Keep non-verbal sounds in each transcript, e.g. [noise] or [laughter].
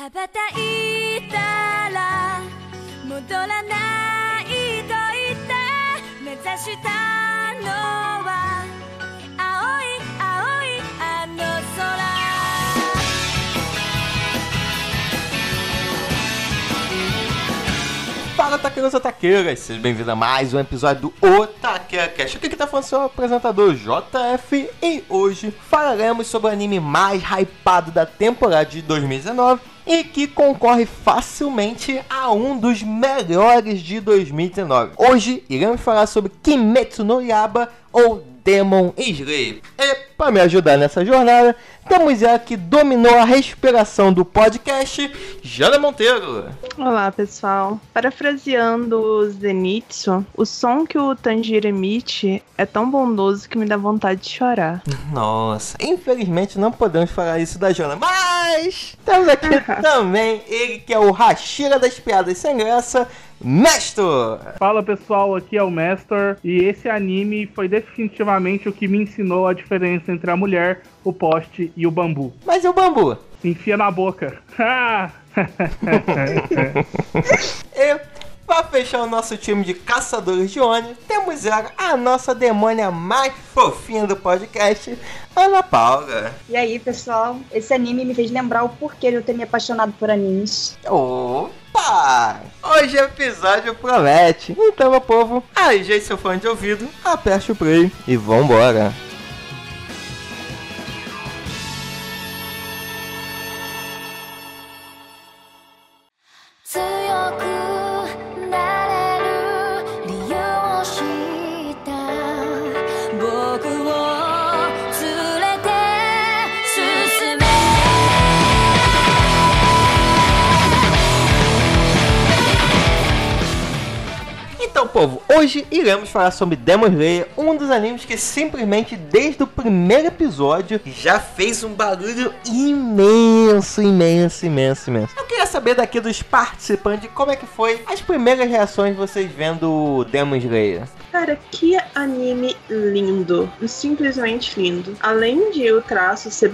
羽ばたいたら戻らないと言って目指したのは青い青いあの空 Fala, taqueiros e taqueiras! Seja bem-vindo a mais um episódio do Otaqueira Cast. Aqui que tá falando seu apresentador JF e hoje falaremos sobre o anime mais hypado da temporada de 2019 e que concorre facilmente a um dos melhores de 2019. Hoje iremos falar sobre Kimetsu no Yaba ou Demon Slayer. E para me ajudar nessa jornada, temos ela que dominou a respiração do podcast, Jana Monteiro. Olá, pessoal. Parafraseando o Zenitsu, o som que o Tanjiro emite é tão bondoso que me dá vontade de chorar. Nossa, infelizmente não podemos falar isso da Jana, mas temos aqui também ele que é o Rashira das piadas sem graça, Mestor! Fala pessoal, aqui é o Mestor e esse anime foi definitivamente o que me ensinou a diferença entre a mulher, o poste e o bambu. Mas e o bambu? Enfia na boca. [laughs] Ah! [laughs] [laughs] Para fechar o nosso time de caçadores de ônibus, temos ela, a nossa demônia mais fofinha do podcast, Ana Paula. E aí, pessoal, esse anime me fez lembrar o porquê de eu ter me apaixonado por animes. Opa! Hoje o episódio promete. Então, meu povo, ajeite seu fone de ouvido, aperte o play e vambora. Então, povo, hoje iremos falar sobre Demon Slayer, um dos animes que simplesmente desde o primeiro episódio já fez um barulho imenso, imenso, imenso, imenso. Eu queria saber daqui dos participantes como é que foi as primeiras reações de vocês vendo Demon Slayer. Cara, que anime lindo. Simplesmente lindo. Além de o traço ser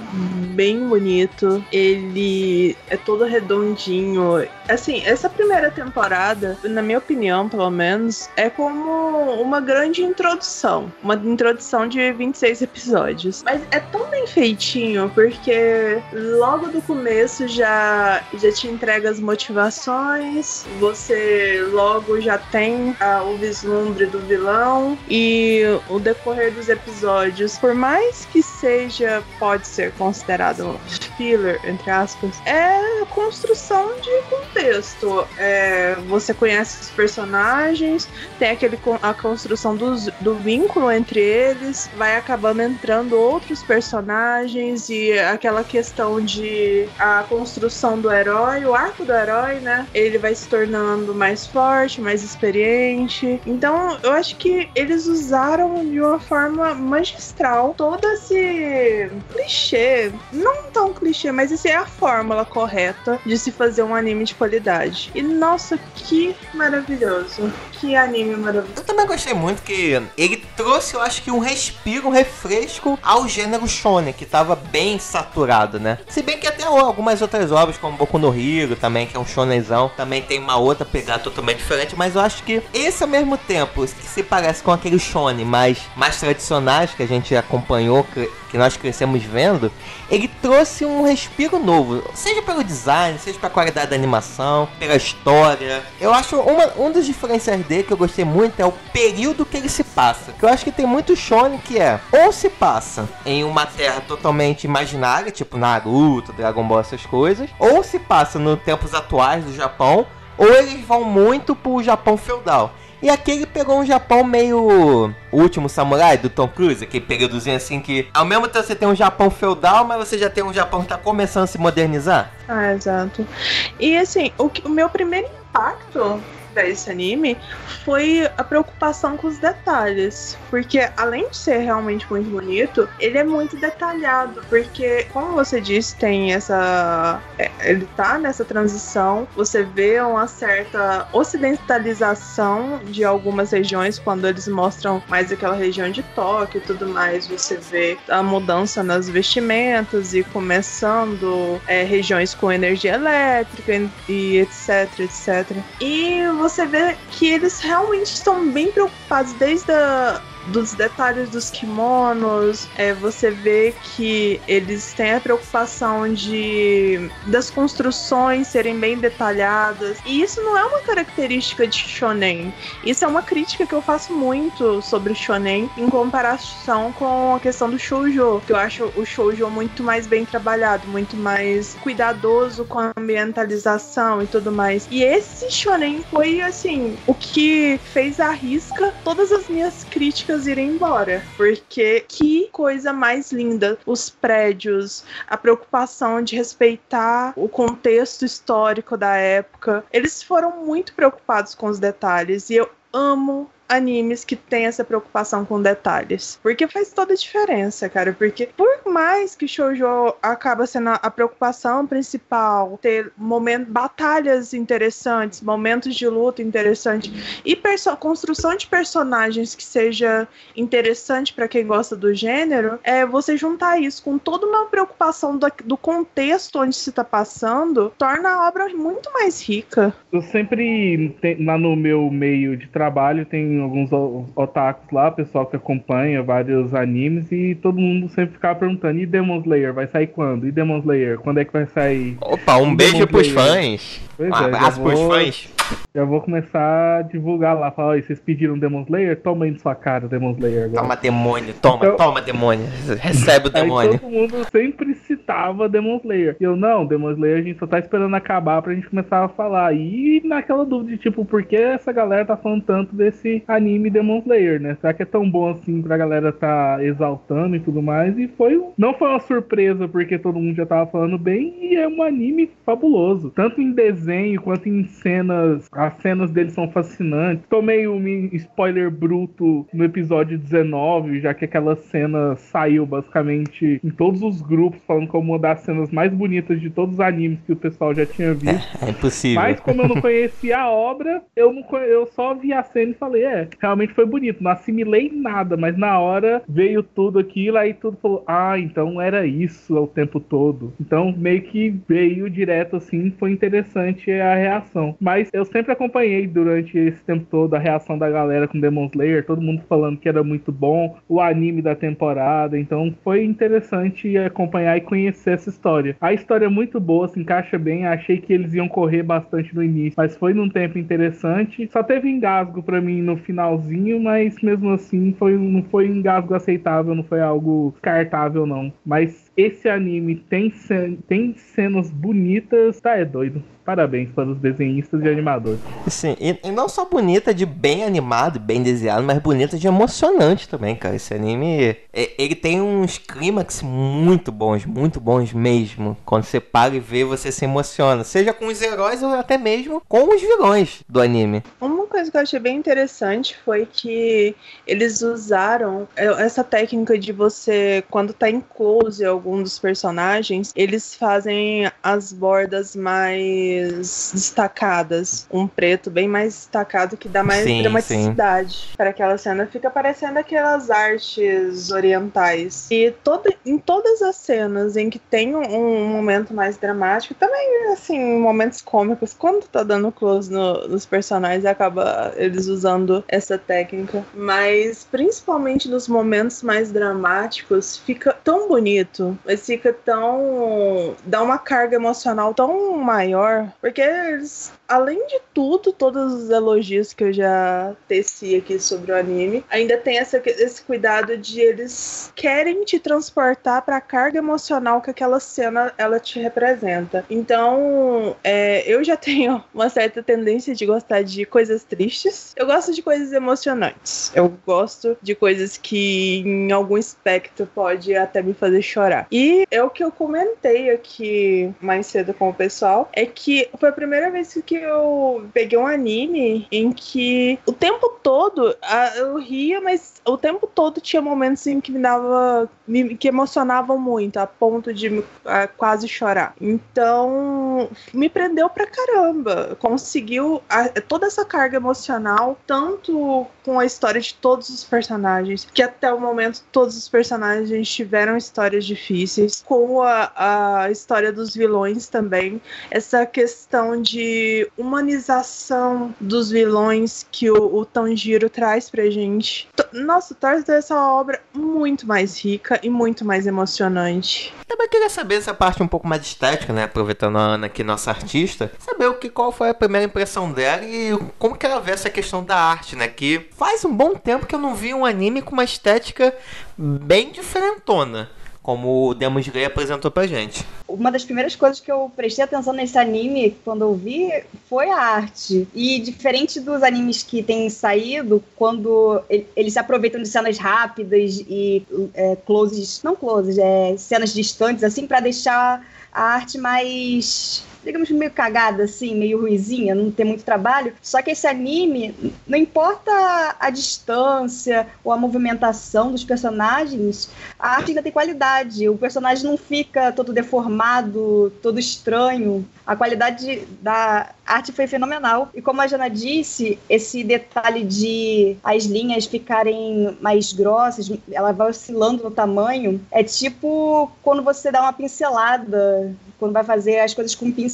bem bonito, ele é todo redondinho. Assim, essa primeira temporada, na minha opinião, pelo menos, é como uma grande introdução. Uma introdução de 26 episódios. Mas é tão bem feitinho, porque logo do começo já, já te entrega as motivações, você logo já tem ah, o vislumbre do vilão e o decorrer dos episódios, por mais que seja, pode ser considerado filler, entre aspas, é construção de contexto. É, você conhece os personagens, tem aquele, a construção do vínculo entre eles, vai acabando entrando outros personagens e aquela questão de a construção do herói, o arco do herói, né? Ele vai se tornando mais forte, mais experiente. Então, eu acho que eles usaram de uma forma magistral todo esse clichê, não tão clichê, mas essa é a fórmula correta de se fazer um anime de qualidade. E nossa, que maravilhoso! Que anime maravilhoso! Eu também gostei muito que ele trouxe, eu acho que um respiro, um refresco ao gênero shonen, que tava bem saturado, né? Se bem que até algumas outras obras, como Boku no Hero também, que é um shonenzão, também tem uma outra pegada totalmente diferente, mas eu acho que esse ao mesmo tempo, que se parece com aqueles shonen mais, mais tradicionais que a gente acompanhou, que, nós crescemos vendo, ele trouxe um respiro novo, seja pelo design, seja pela qualidade da animação, pela história. Eu acho uma, um dos diferenciais dele que eu gostei muito é o período que ele se passa. Que eu acho que tem muito shonen que é ou se passa em uma terra totalmente imaginária, tipo Naruto, Dragon Ball, essas coisas, ou se passa nos tempos atuais do Japão, ou eles vão muito pro Japão feudal. E aqui ele pegou um Japão meio. O último samurai do Tom Cruise, aquele períodozinho assim que. Ao mesmo tempo você tem um Japão feudal, mas você já tem um Japão que tá começando a se modernizar. Ah, exato. E assim, o, que- o meu primeiro impacto para esse anime foi a preocupação com os detalhes. Porque além de ser realmente muito bonito, ele é muito detalhado. Porque, como você disse, tem essa. é, Ele tá nessa transição. Você vê uma certa ocidentalização de algumas regiões quando eles mostram mais aquela região de Tóquio e tudo mais. Você vê a mudança nas vestimentas e começando é, regiões com energia elétrica e- etc, etc. E você vê que eles realmente estão bem preocupados desde a, dos detalhes dos kimonos. É, você vê que eles têm a preocupação de das construções serem bem detalhadas. E isso não é uma característica de shonen. Isso é uma crítica que eu faço muito sobre shonen em comparação com a questão do shoujo, que eu acho o shoujo muito mais bem trabalhado, muito mais cuidadoso com a ambientalização e tudo mais. E esse shonen foi assim, o que fez a risca todas as minhas críticas irem embora, porque que coisa mais linda, os prédios, a preocupação de respeitar o contexto histórico da época. Eles foram muito preocupados com os detalhes e eu amo animes que têm essa preocupação com detalhes. Porque faz toda a diferença, cara. Porque por mais que shoujo acaba sendo a preocupação principal, ter momentos, batalhas interessantes, momentos de luta interessantes e construção de personagens que seja interessante pra quem gosta do gênero, é você juntar isso com toda uma preocupação do, do contexto onde se tá passando, torna a obra muito mais rica. Eu sempre, tem- lá no meu meio de trabalho, tem alguns otakus lá, pessoal que acompanha vários animes, e todo mundo sempre ficava perguntando: e Demon Slayer vai sair quando? E Demon Slayer, quando é que vai sair? Opa, um Demon beijo pros Slayer. fãs. Pois Um é, abraço pros fãs. Já vou começar a divulgar lá. Falar: "Oi, vocês pediram Demon Slayer? Toma aí na sua cara, Demon Slayer. Agora. Toma, demônio, toma, Então- toma, demônio. Recebe o Aí demônio. todo mundo sempre citava Demon Slayer. E eu, não, Demon Slayer a gente só tá esperando acabar pra gente começar a falar. E naquela dúvida de tipo, por que essa galera tá falando tanto desse anime Demon Slayer, né? Será que é tão bom assim pra galera tá exaltando e tudo mais? E foi. Não foi uma surpresa porque todo mundo já tava falando bem. E é um anime fabuloso. Tanto em desenho quanto em cenas. As cenas dele são fascinantes. Tomei um spoiler bruto no episódio 19, já que aquela cena saiu basicamente em todos os grupos, falando como uma das cenas mais bonitas de todos os animes que o pessoal já tinha visto. [laughs] É impossível. Mas como eu não conhecia a obra, eu, não, eu só vi a cena e falei, é, realmente foi bonito. Não assimilei nada, mas na hora veio tudo aquilo, aí tudo falou, ah, então era isso o tempo todo. Então meio que veio direto assim, foi interessante a reação. Mas eu sempre acompanhei durante esse tempo todo a reação da galera com Demon Slayer, todo mundo falando que era muito bom, o anime da temporada, então foi interessante acompanhar e conhecer essa história. A história é muito boa, se encaixa bem, achei que eles iam correr bastante no início, mas foi num tempo interessante. Só teve engasgo pra mim no finalzinho, mas mesmo assim foi, não foi um engasgo aceitável, não foi algo descartável não. Mas esse anime tem, ce- tem cenas bonitas, tá é doido. Parabéns para os desenhistas e animadores. Sim, e, e não só bonita de bem animado, bem desenhado, mas bonita de emocionante também, cara. Esse anime, é- ele tem uns clímax muito bons, muito bons mesmo. Quando você para e vê, você se emociona. Seja com os heróis ou até mesmo com os vilões do anime. Uma coisa que eu achei bem interessante foi que eles usaram é, essa técnica de você, quando tá em close algum dos personagens, eles fazem as bordas mais destacadas. Um preto bem mais destacado que dá mais Sim, dramaticidade para aquela cena. Fica parecendo aquelas artes orientais. E toda, em todas as cenas em que tem um, um momento mais dramático, também, assim, momentos cômicos, quando tá dando close no- nos personagens, acaba eles usando essa técnica. Mas, principalmente nos momentos mais dramáticos, fica tão bonito, mas fica tão. dá uma carga emocional tão maior, porque eles. Além de tudo, todos os elogios que eu já teci aqui sobre o anime, ainda tem essa, esse cuidado de eles querem te transportar para a carga emocional que aquela cena ela te representa. Então, é, eu já tenho [laughs] uma certa tendência de gostar de coisas tristes. Eu gosto de coisas emocionantes. Eu gosto de coisas que, em algum aspecto, pode até me fazer chorar. Chorar. E é o que eu comentei aqui mais cedo com o pessoal, é que foi a primeira vez que eu peguei um anime em que o tempo todo eu ria, mas o tempo todo tinha momentos em que me dava. Que emocionavam muito, a ponto de quase chorar. Então, me prendeu pra caramba. Conseguiu a, toda essa carga emocional, tanto com a história de todos os personagens, que até o momento todos os personagens tiveram histórias difíceis, com a, a história dos vilões também. Essa questão de humanização dos vilões que o, o Tanjiro traz pra gente. Nossa, torna essa obra muito mais rica e muito mais emocionante. Também queria saber essa parte um pouco mais estética, né? Aproveitando a Ana aqui, nossa artista, saber o que qual foi a primeira impressão dela e como que ela vê essa questão da arte, né? Que faz um bom tempo que eu não vi um anime com uma estética bem diferentona como o Demon Slayer apresentou pra gente. Uma das primeiras coisas que eu prestei atenção nesse anime quando eu vi foi a arte. E diferente dos animes que têm saído, quando eles se aproveitam de cenas rápidas e é, closes, não closes, é cenas distantes, assim, para deixar a arte mais digamos, meio cagada, assim, meio ruizinha, não tem muito trabalho. Só que esse anime, não importa a distância ou a movimentação dos personagens, a arte ainda tem qualidade. O personagem não fica todo deformado, todo estranho. A qualidade da arte foi fenomenal. E como a Jana disse, esse detalhe de as linhas ficarem mais grossas, ela vai oscilando no tamanho, é tipo quando você dá uma pincelada, quando vai fazer as coisas com pincel,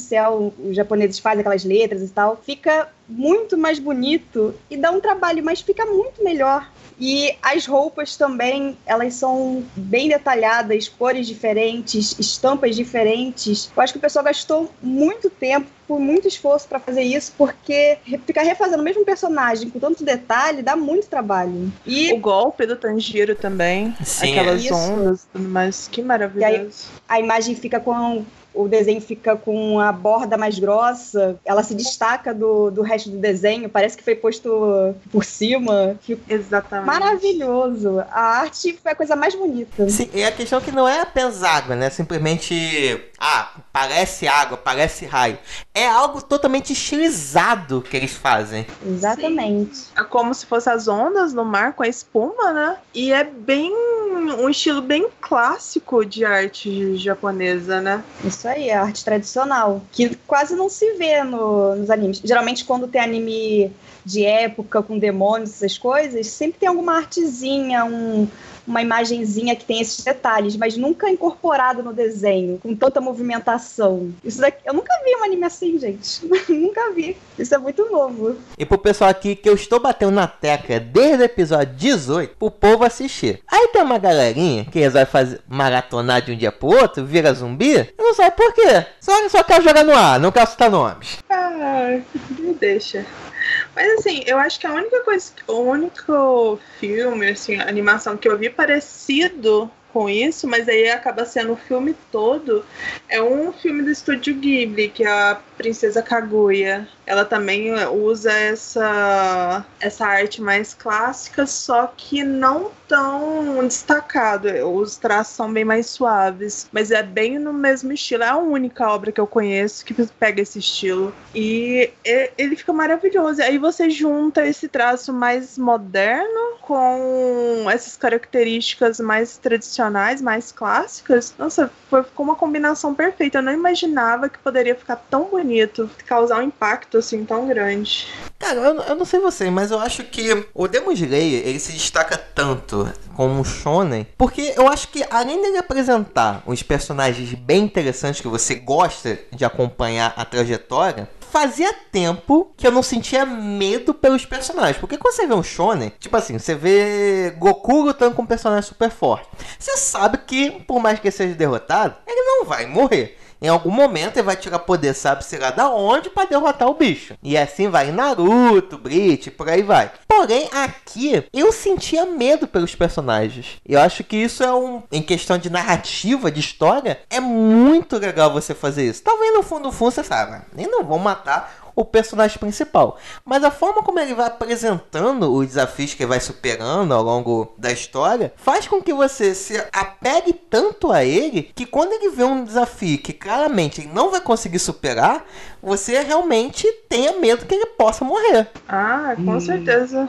os japoneses fazem aquelas letras e tal, fica muito mais bonito e dá um trabalho, mas fica muito melhor. E as roupas também, elas são bem detalhadas, cores diferentes, estampas diferentes. Eu acho que o pessoal gastou muito tempo, por muito esforço para fazer isso, porque ficar refazendo o mesmo personagem com tanto detalhe dá muito trabalho. E o golpe do Tanjiro também, Sim, aquelas é. ondas, mas que maravilhoso. Aí, a imagem fica com o desenho fica com a borda mais grossa, ela se destaca do, do resto do desenho, parece que foi posto por cima. Exatamente. Maravilhoso. A arte foi a coisa mais bonita. Sim, e a questão é que não é apenas água, né? Simplesmente, ah, parece água, parece raio. É algo totalmente estilizado que eles fazem. Exatamente. Sim. É como se fossem as ondas no mar com a espuma, né? E é bem um estilo bem clássico de arte japonesa, né? Isso aí, a arte tradicional, que quase não se vê no, nos animes. Geralmente, quando tem anime de época, com demônios, essas coisas, sempre tem alguma artezinha, um, uma imagenzinha que tem esses detalhes, mas nunca incorporado no desenho, com tanta movimentação. Isso daqui, eu nunca vi um anime assim, gente. [laughs] nunca vi. Isso é muito novo. E pro pessoal aqui que eu estou batendo na tecla desde o episódio 18, pro povo assistir. Aí tem uma galerinha que resolve fazer maratonar de um dia pro outro, vira zumbi, e não sabe por quê. Só, só quer jogar no ar, não quer citar nomes. Ah, me deixa. Mas assim, eu acho que a única coisa, o único filme, assim, animação que eu vi parecido com isso, mas aí acaba sendo o filme todo, é um filme do estúdio Ghibli, que é a Princesa Kaguya. Ela também usa essa, essa arte mais clássica, só que não tão destacado. Os traços são bem mais suaves, mas é bem no mesmo estilo. É a única obra que eu conheço que pega esse estilo. E ele fica maravilhoso. Aí você junta esse traço mais moderno com essas características mais tradicionais, mais clássicas. Nossa, foi, ficou uma combinação perfeita. Eu não imaginava que poderia ficar tão bonito bonito, causar um impacto assim tão grande. Cara, eu, eu não sei você, mas eu acho que o Demon Slayer, ele se destaca tanto como um shonen, porque eu acho que além dele apresentar uns personagens bem interessantes que você gosta de acompanhar a trajetória, fazia tempo que eu não sentia medo pelos personagens. Porque quando você vê um shonen, tipo assim, você vê Goku lutando com um personagem super forte. Você sabe que, por mais que ele seja derrotado, ele não vai morrer. Em algum momento ele vai tirar poder, sabe se lá da onde, para derrotar o bicho. E assim vai Naruto, Bleach, por aí vai. Porém, aqui eu sentia medo pelos personagens. Eu acho que isso é um. Em questão de narrativa, de história, é muito legal você fazer isso. Talvez no fundo, no fundo, você sabe, nem não vão matar o personagem principal. Mas a forma como ele vai apresentando os desafios que ele vai superando ao longo da história faz com que você se apegue tanto a ele que quando ele vê um desafio que claramente ele não vai conseguir superar, você realmente tenha medo que ele possa morrer. Ah, com Hum. certeza.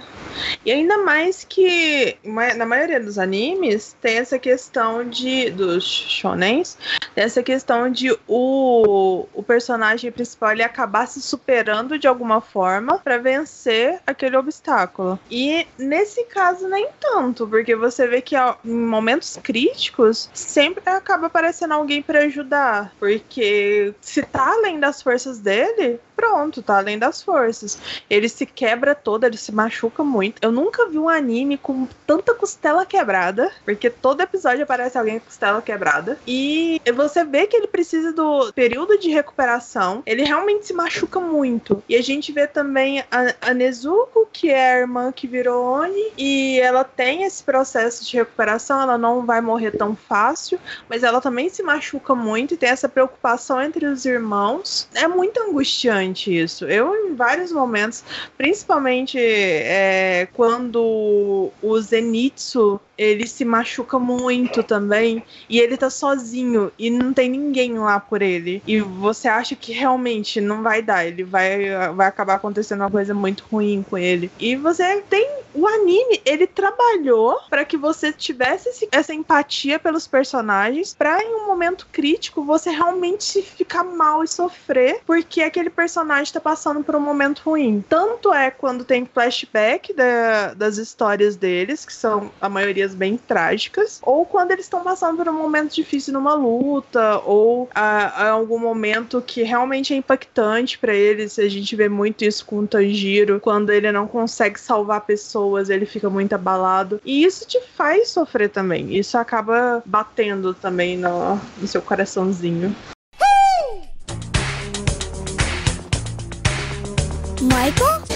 E ainda mais que na maioria dos animes tem essa questão de dos shonens, tem essa questão de o, o personagem principal ele acabar se superando de alguma forma pra vencer aquele obstáculo. E nesse caso nem tanto, porque você vê que em momentos críticos sempre acaba aparecendo alguém pra ajudar, porque se tá além das forças dele, pronto, tá além das forças. Ele se quebra todo, ele se machuca muito. Eu nunca vi um anime com tanta costela quebrada, porque todo episódio aparece alguém com costela quebrada. E você vê que ele precisa do período de recuperação. Ele realmente se machuca muito. E a gente vê também a, a Nezuko, que é a irmã que virou Oni, e ela tem esse processo de recuperação. Ela não vai morrer tão fácil, mas ela também se machuca muito e tem essa preocupação entre os irmãos. É muito angustiante isso. Eu, em vários momentos, principalmente é, quando o Zenitsu ele se machuca muito também e ele tá sozinho e não tem ninguém lá por ele. E você acha que realmente não vai dar ele vai vai acabar acontecendo uma coisa muito ruim com ele. E você tem o anime ele trabalhou para que você tivesse esse- essa empatia pelos personagens para em um momento crítico você realmente ficar mal e sofrer porque aquele personagem tá passando por um momento ruim. Tanto é quando tem flashback da- das histórias deles que são a maioria bem trágicas, ou quando eles estão passando por um momento difícil numa luta, ou a, a algum momento que realmente é impactante pra eles. A gente vê muito isso com o Tanjiro, quando ele não consegue salvar pessoas, ele fica muito abalado. E isso te faz sofrer também. Isso acaba batendo também no, no seu coraçãozinho. Michael?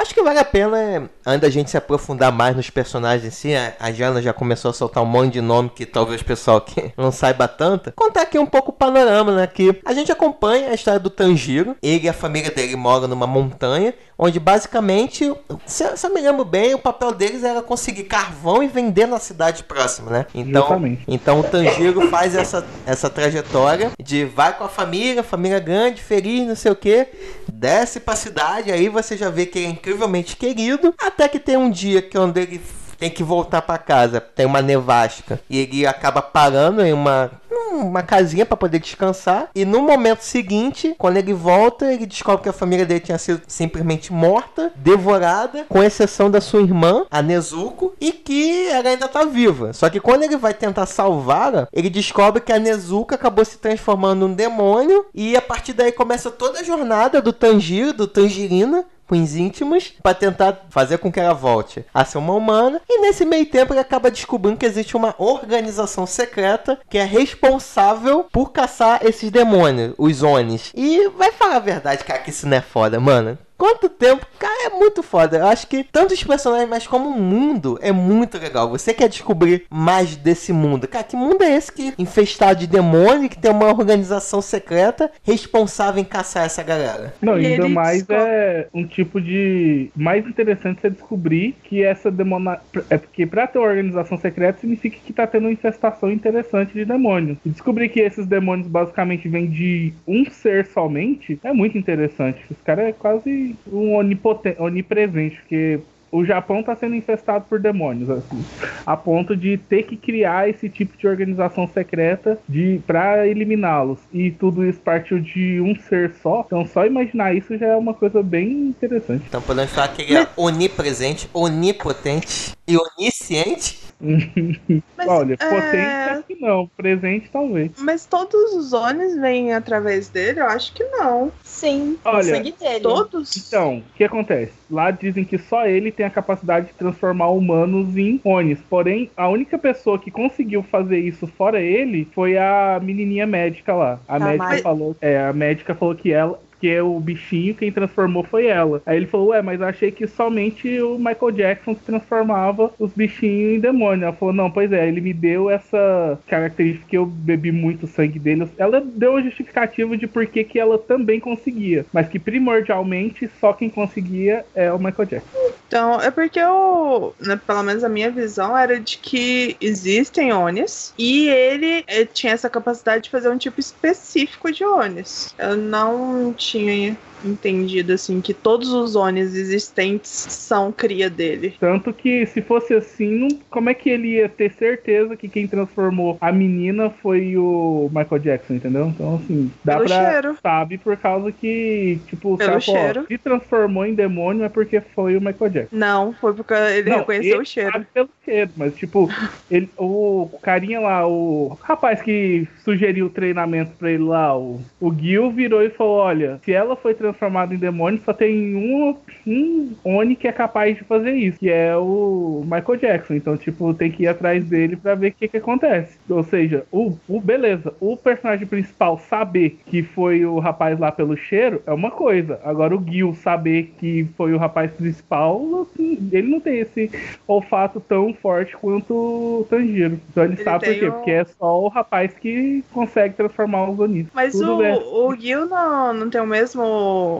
Acho que vale a pena, é, antes da gente se aprofundar mais nos personagens em si, a- a Jana já começou a soltar um monte de nome que talvez o pessoal que [laughs] não saiba tanto. Contar aqui um pouco o panorama, né? Que a gente acompanha a história do Tanjiro. Ele e a família dele moram numa montanha, onde basicamente, se, se eu me lembro bem, o papel deles era conseguir carvão e vender na cidade próxima, né? Então, Justamente. então o Tanjiro faz essa, essa trajetória de vai com a família, família grande, feliz, não sei o que, desce pra cidade, aí você já vê que ele é incrivelmente querido, até que tem um dia que onde ele tem que voltar pra casa, tem uma nevasca, e ele acaba parando em uma uma casinha pra poder descansar. E no momento seguinte, quando ele volta, ele descobre que a família dele tinha sido simplesmente morta, devorada, com exceção da sua irmã, a Nezuko, e que ela ainda tá viva. Só que quando ele vai tentar salvá-la, ele descobre que a Nezuko acabou se transformando num demônio, e a partir daí começa toda a jornada do Tanjiro, do Tangerina, com os íntimos para tentar fazer com que ela volte a ser uma humana. E nesse meio tempo ele acaba descobrindo que existe uma organização secreta que é responsável por caçar esses demônios, os Onis. E vai falar a verdade, cara, que isso não é foda, mano. Quanto tempo? Cara, é muito foda. Eu acho que tanto os personagens, mas como o mundo é muito legal. Você quer descobrir mais desse mundo. Cara, que mundo é esse que infestado de demônio, que tem uma organização secreta responsável em caçar essa galera? Não, E ainda ele mais descobre- é um tipo de. Mais interessante você descobrir que essa demona. É porque pra ter uma organização secreta significa que tá tendo uma infestação interessante de demônios. E descobrir que esses demônios basicamente vêm de um ser somente é muito interessante. Esse cara é quase um onipotente, onipresente, porque. O Japão tá sendo infestado por demônios, assim, a ponto de ter que criar esse tipo de organização secreta de para eliminá-los. E tudo isso partiu de um ser só. Então só imaginar isso já é uma coisa bem interessante. Então podemos falar que ele é onipresente, onipotente e onisciente. [laughs] Mas, Olha, é, potente acho que não, presente talvez. Mas todos os Onis vêm através dele? Eu acho que não. Sim, Olha, o sangue dele. Todos? Então, o que acontece? Lá dizem que só ele tem a capacidade de transformar humanos em Onis. Porém, a única pessoa que conseguiu fazer isso fora ele foi a menininha médica lá. A, A médica Mai. falou, é, a médica falou que ela porque o bichinho quem transformou foi ela. Aí ele falou, ué, mas eu achei que somente o Michael Jackson que transformava os bichinhos em demônio. Ela falou, não, pois é, ele me deu essa característica que eu bebi muito sangue dele. Ela deu uma justificativa de por que, que ela também conseguia, mas que primordialmente só quem conseguia é o Michael Jackson. Então, é porque eu, né, pelo menos a minha visão era de que existem Onis e ele eh, tinha essa capacidade de fazer um tipo específico de Onis. Eu não tinha bonitinho aí entendido assim que todos os Onis existentes são cria dele. Tanto que se fosse assim, como é que ele ia ter certeza que quem transformou a menina foi o Michael Jackson, entendeu? Então, assim, dá Pelo pra. cheiro. Sabe por causa que, tipo, o Pelo cara falou, ó, cheiro. se transformou em demônio é porque foi o Michael Jackson. Não, foi porque ele Não, reconheceu ele o cheiro. sabe pelo cheiro, mas tipo, [laughs] ele, o carinha lá, o rapaz que sugeriu o treinamento pra ele lá, o, o Gil virou e falou: Olha, se ela foi transformada em demônio, só tem um, um Oni que é capaz de fazer isso, que é o Michael Jackson. Então, tipo, tem que ir atrás dele pra ver o que, que acontece. Ou seja, o, o beleza, o personagem principal saber que foi o rapaz lá pelo cheiro é uma coisa. Agora o Gil saber que foi o rapaz principal, ele não tem esse olfato tão forte quanto o Tanjiro. Então ele, Ele sabe por quê? um- Porque é só o rapaz que consegue transformar os Onis. Mas Tudo o, bem. o Gil não, não tem o mesmo,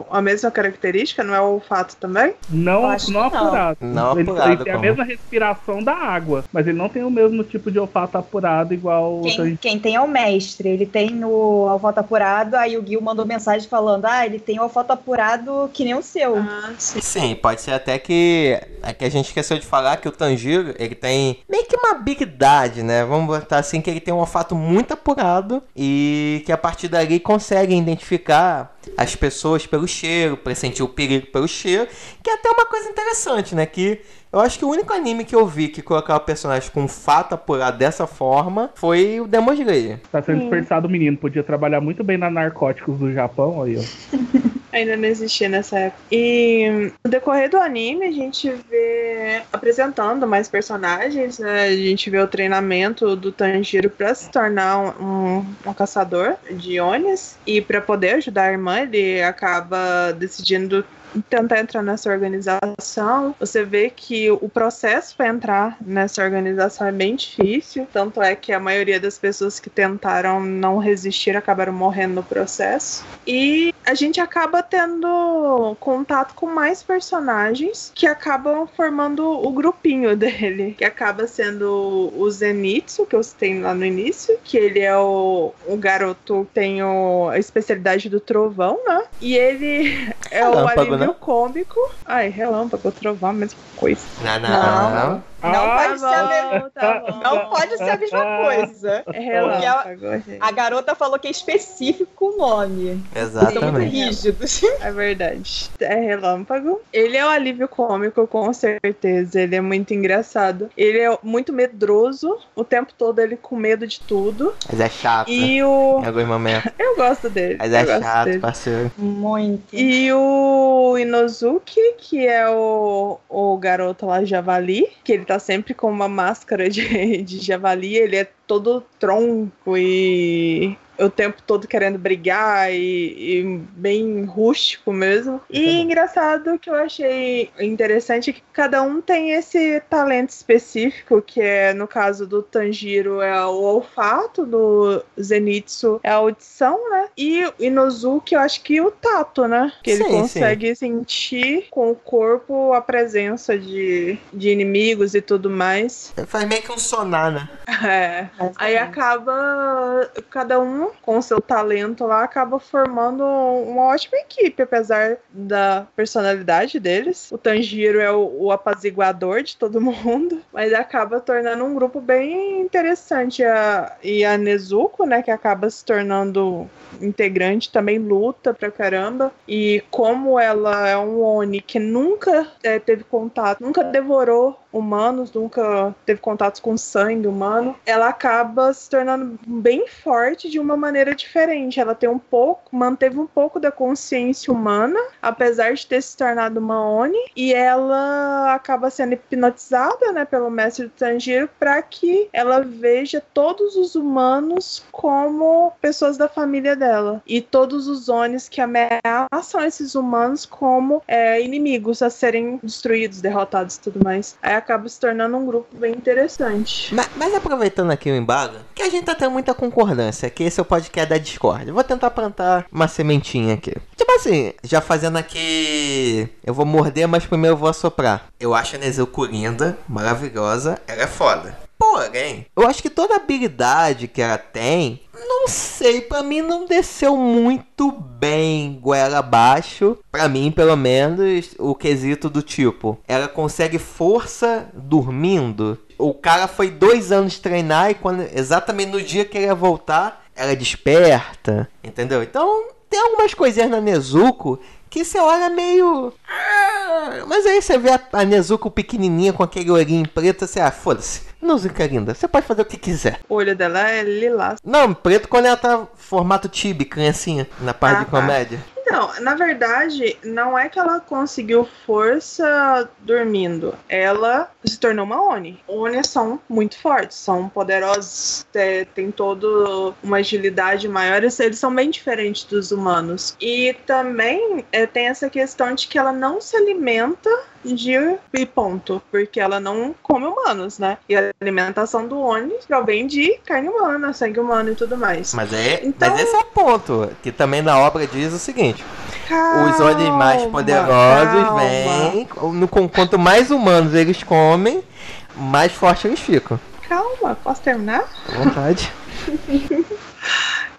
a mesma característica, não é o olfato também? Não, não apurado. Não ele, apurado, ele tem a como? mesma respiração da água, mas ele não tem o mesmo tipo de olfato apurado igual o Quem, quem tem é o mestre, ele tem o olfato apurado, aí o Gil mandou mensagem falando, ah, ele tem o olfato apurado que nem o seu. Ah, sim. Sim, pode ser até que. É que a gente esqueceu de falar que o Tanjiro, ele tem meio que uma habilidade, né? Vamos botar assim, que ele tem um olfato muito apurado e que a partir dali consegue identificar as pessoas pelo cheiro, pressentir o perigo pelo cheiro, que é até uma coisa interessante, né? Que eu acho que o único anime que eu vi que colocava personagens com fato apurado dessa forma foi o Demon Slayer. Tá sendo desperdiçado o menino, podia trabalhar muito bem na narcóticos do Japão, aí, ó. [laughs] Ainda não existia nessa época. E no decorrer do anime, a gente vê apresentando mais personagens, né? A gente vê o treinamento do Tanjiro pra se tornar um, um- um caçador de Onis. E pra poder ajudar a irmã, ele acaba decidindo tentar entrar nessa organização. Você vê que o processo para entrar nessa organização é bem difícil. Tanto é que a maioria das pessoas que tentaram não resistir acabaram morrendo no processo. E a gente acaba tendo contato com mais personagens que acabam formando o grupinho [laughs] dele, que acaba sendo o Zenitsu, que eu citei lá no início, que ele é o, o garoto que tem o- a especialidade do trovão, né? E ele [laughs] é o Relâmpago, alívio né? cômico. Ai, relâmpago, trovão, mesma coisa. Não, não, Não. não. Não Ah, pode ser a mesma. tá. Não pode ser a mesma coisa. É relâmpago, gente. A garota falou que é específico o nome. Eles são muito Exatamente. rígidos. É verdade. É relâmpago. Ele é um alívio cômico, com certeza. Ele é muito engraçado. Ele é muito medroso. O tempo todo ele com medo de tudo. Mas é chato. E o. Em alguns momentos. Eu gosto dele. Mas é chato, dele. parceiro. Muito. E o Inozuki, que é o, o garoto lá javali, que ele tá sempre com uma máscara de, [laughs] de javali, ele é todo tronco e o tempo todo querendo brigar e, e bem rústico mesmo. E bom. engraçado que eu achei interessante que cada um tem esse talento específico, que é no caso do Tanjiro é o olfato, do Zenitsu é a audição, né? E o Inozuki eu acho que o tato, né? Que ele Sim, consegue sentir com o corpo a presença de, de inimigos e tudo mais. Faz meio que um sonar, né? [laughs] É. Aí acaba cada um com seu talento lá acaba formando uma ótima equipe, apesar da personalidade deles. O Tanjiro é o, o apaziguador de todo [laughs] mundo, mas acaba tornando um grupo bem interessante. A- e a Nezuko, né, que acaba se tornando integrante, também luta pra caramba. E como ela é um Oni que nunca eh, teve contato, nunca devorou humanos, nunca teve contatos com sangue humano, ela acaba se tornando bem forte de uma maneira diferente. Ela tem um pouco, manteve um pouco da consciência humana, apesar de ter se tornado uma Oni, e ela acaba sendo hipnotizada, né, pelo mestre do Tanjiro para que ela veja todos os humanos como pessoas da família dela e todos os Onis que ameaçam esses humanos como é, inimigos a serem destruídos, derrotados e tudo mais. Acaba se tornando um grupo bem interessante. Mas, mas aproveitando aqui o embargo, que a gente tá tendo muita concordância, que esse é o podcast da Discord. Vou tentar plantar uma sementinha aqui. Tipo assim, já fazendo aqui. Eu vou morder, mas primeiro eu vou assoprar. Eu acho a Nezuko linda, maravilhosa, ela é foda. Porém, eu acho que toda habilidade que ela tem, não sei, pra mim não desceu muito bem goela abaixo. Pra mim, pelo menos, o quesito do tipo, ela consegue força dormindo. O cara foi dois anos treinar e quando exatamente no dia que ele ia voltar, ela desperta, entendeu? Então tem algumas coisinhas na Nezuko que você olha meio. Ah, Mas aí você vê a, a Nezuko pequenininha com aquele olhinho preto, você, ah, foda-se. Nezuko linda, você pode fazer o que quiser. O olho dela é lilás. Não, preto quando ela tá formato tibi, criancinha, na parte Ah, de tá. comédia. Não, na verdade, não é que ela conseguiu força dormindo. Ela se tornou uma Oni. Oni são muito fortes, são poderosos, te- tem toda uma agilidade maior. Eles eles são bem diferentes dos humanos. E também é, tem essa questão de que ela não se alimenta de e ponto, porque ela não come humanos, né? E a alimentação do Oni provém de carne humana, sangue humano e tudo mais. Mas, é, Então- mas esse é o ponto, que também na obra diz o seguinte. Os olhos mais Calma, poderosos calma. vêm, no, quanto mais humanos eles comem, mais forte eles ficam. Calma, posso terminar? À vontade. [laughs]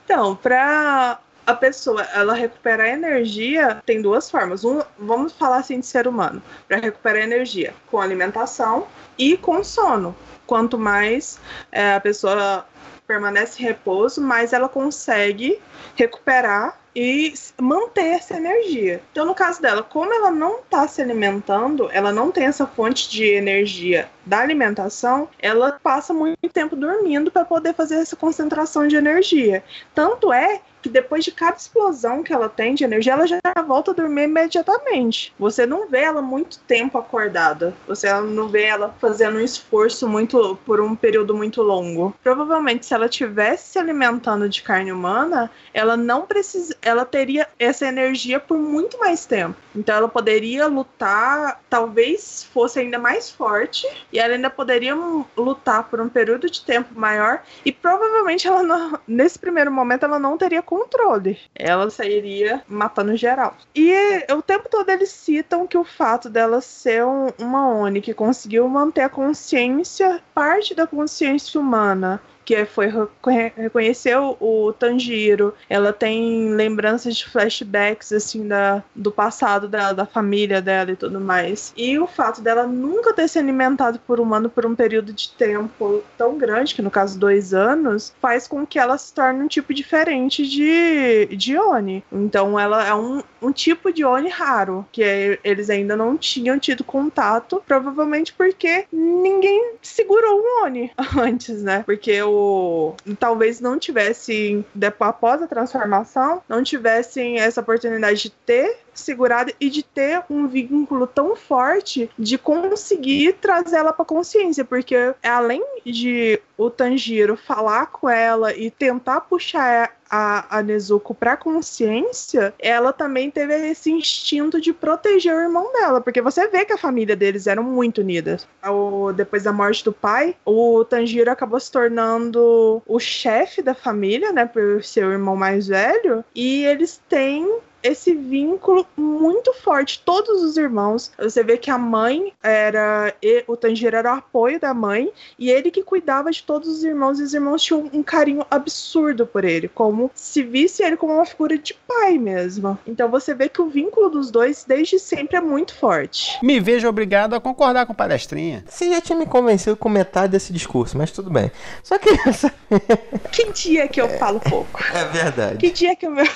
Então, para a pessoa ela recuperar energia, tem duas formas. Um, vamos falar assim de ser humano. Para recuperar energia, com alimentação e com sono. Quanto mais é, a pessoa permanece em repouso, mais ela consegue recuperar e manter essa energia. Então, no caso dela, como ela não está se alimentando, ela não tem essa fonte de energia da alimentação, ela passa muito tempo dormindo para poder fazer essa concentração de energia. Tanto é que depois de cada explosão que ela tem de energia, ela já volta a dormir imediatamente. Você não vê ela muito tempo acordada. Você não vê ela fazendo um esforço muito por um período muito longo. Provavelmente, se ela tivesse se alimentando de carne humana, ela não precisa, ela teria essa energia por muito mais tempo. Então ela poderia lutar, talvez fosse ainda mais forte, e ela ainda poderia hum, lutar por um período de tempo maior, e provavelmente ela não- nesse primeiro momento ela não teria controle. Ela sairia matando geral. E o tempo todo eles citam que o fato dela ser um- uma Oni que conseguiu manter a consciência, parte da consciência humana, que foi reconhe- reconhecer o, o Tanjiro. Ela tem lembranças de flashbacks assim da, do passado dela, da família dela e tudo mais. E o fato dela nunca ter se alimentado por humano por um período de tempo tão grande, que no caso dois anos, faz com que ela se torne um tipo diferente de, de Oni. Então ela é um, um tipo de Oni raro, que é- eles ainda não tinham tido contato, provavelmente porque ninguém segurou um Oni [laughs] antes, né? Porque o talvez não tivessem depois após a transformação, não tivessem essa oportunidade de ter segurado e de ter um vínculo tão forte de conseguir trazer ela para consciência, porque além de o Tanjiro falar com ela e tentar puxar a, a Nezuko pra consciência, ela também teve esse instinto de proteger o irmão dela, porque você vê que a família deles eram muito unidas. O, depois da morte do pai, o Tanjiro acabou se tornando o chefe da família, né, por ser o irmão mais velho, e eles têm esse vínculo muito forte. Todos os irmãos, você vê que a mãe era. e- O Tanjiro era o apoio da mãe, e ele que cuidava de todos os irmãos, e os irmãos tinham um carinho absurdo por ele, como se visse ele como uma figura de pai mesmo. Então você vê que o vínculo dos dois desde sempre é muito forte. Me vejo obrigado a concordar com o palestrinha. Você já tinha me convencido com metade desse discurso, mas tudo bem. Só que Que dia que eu falo pouco? é verdade. Que dia que o meu,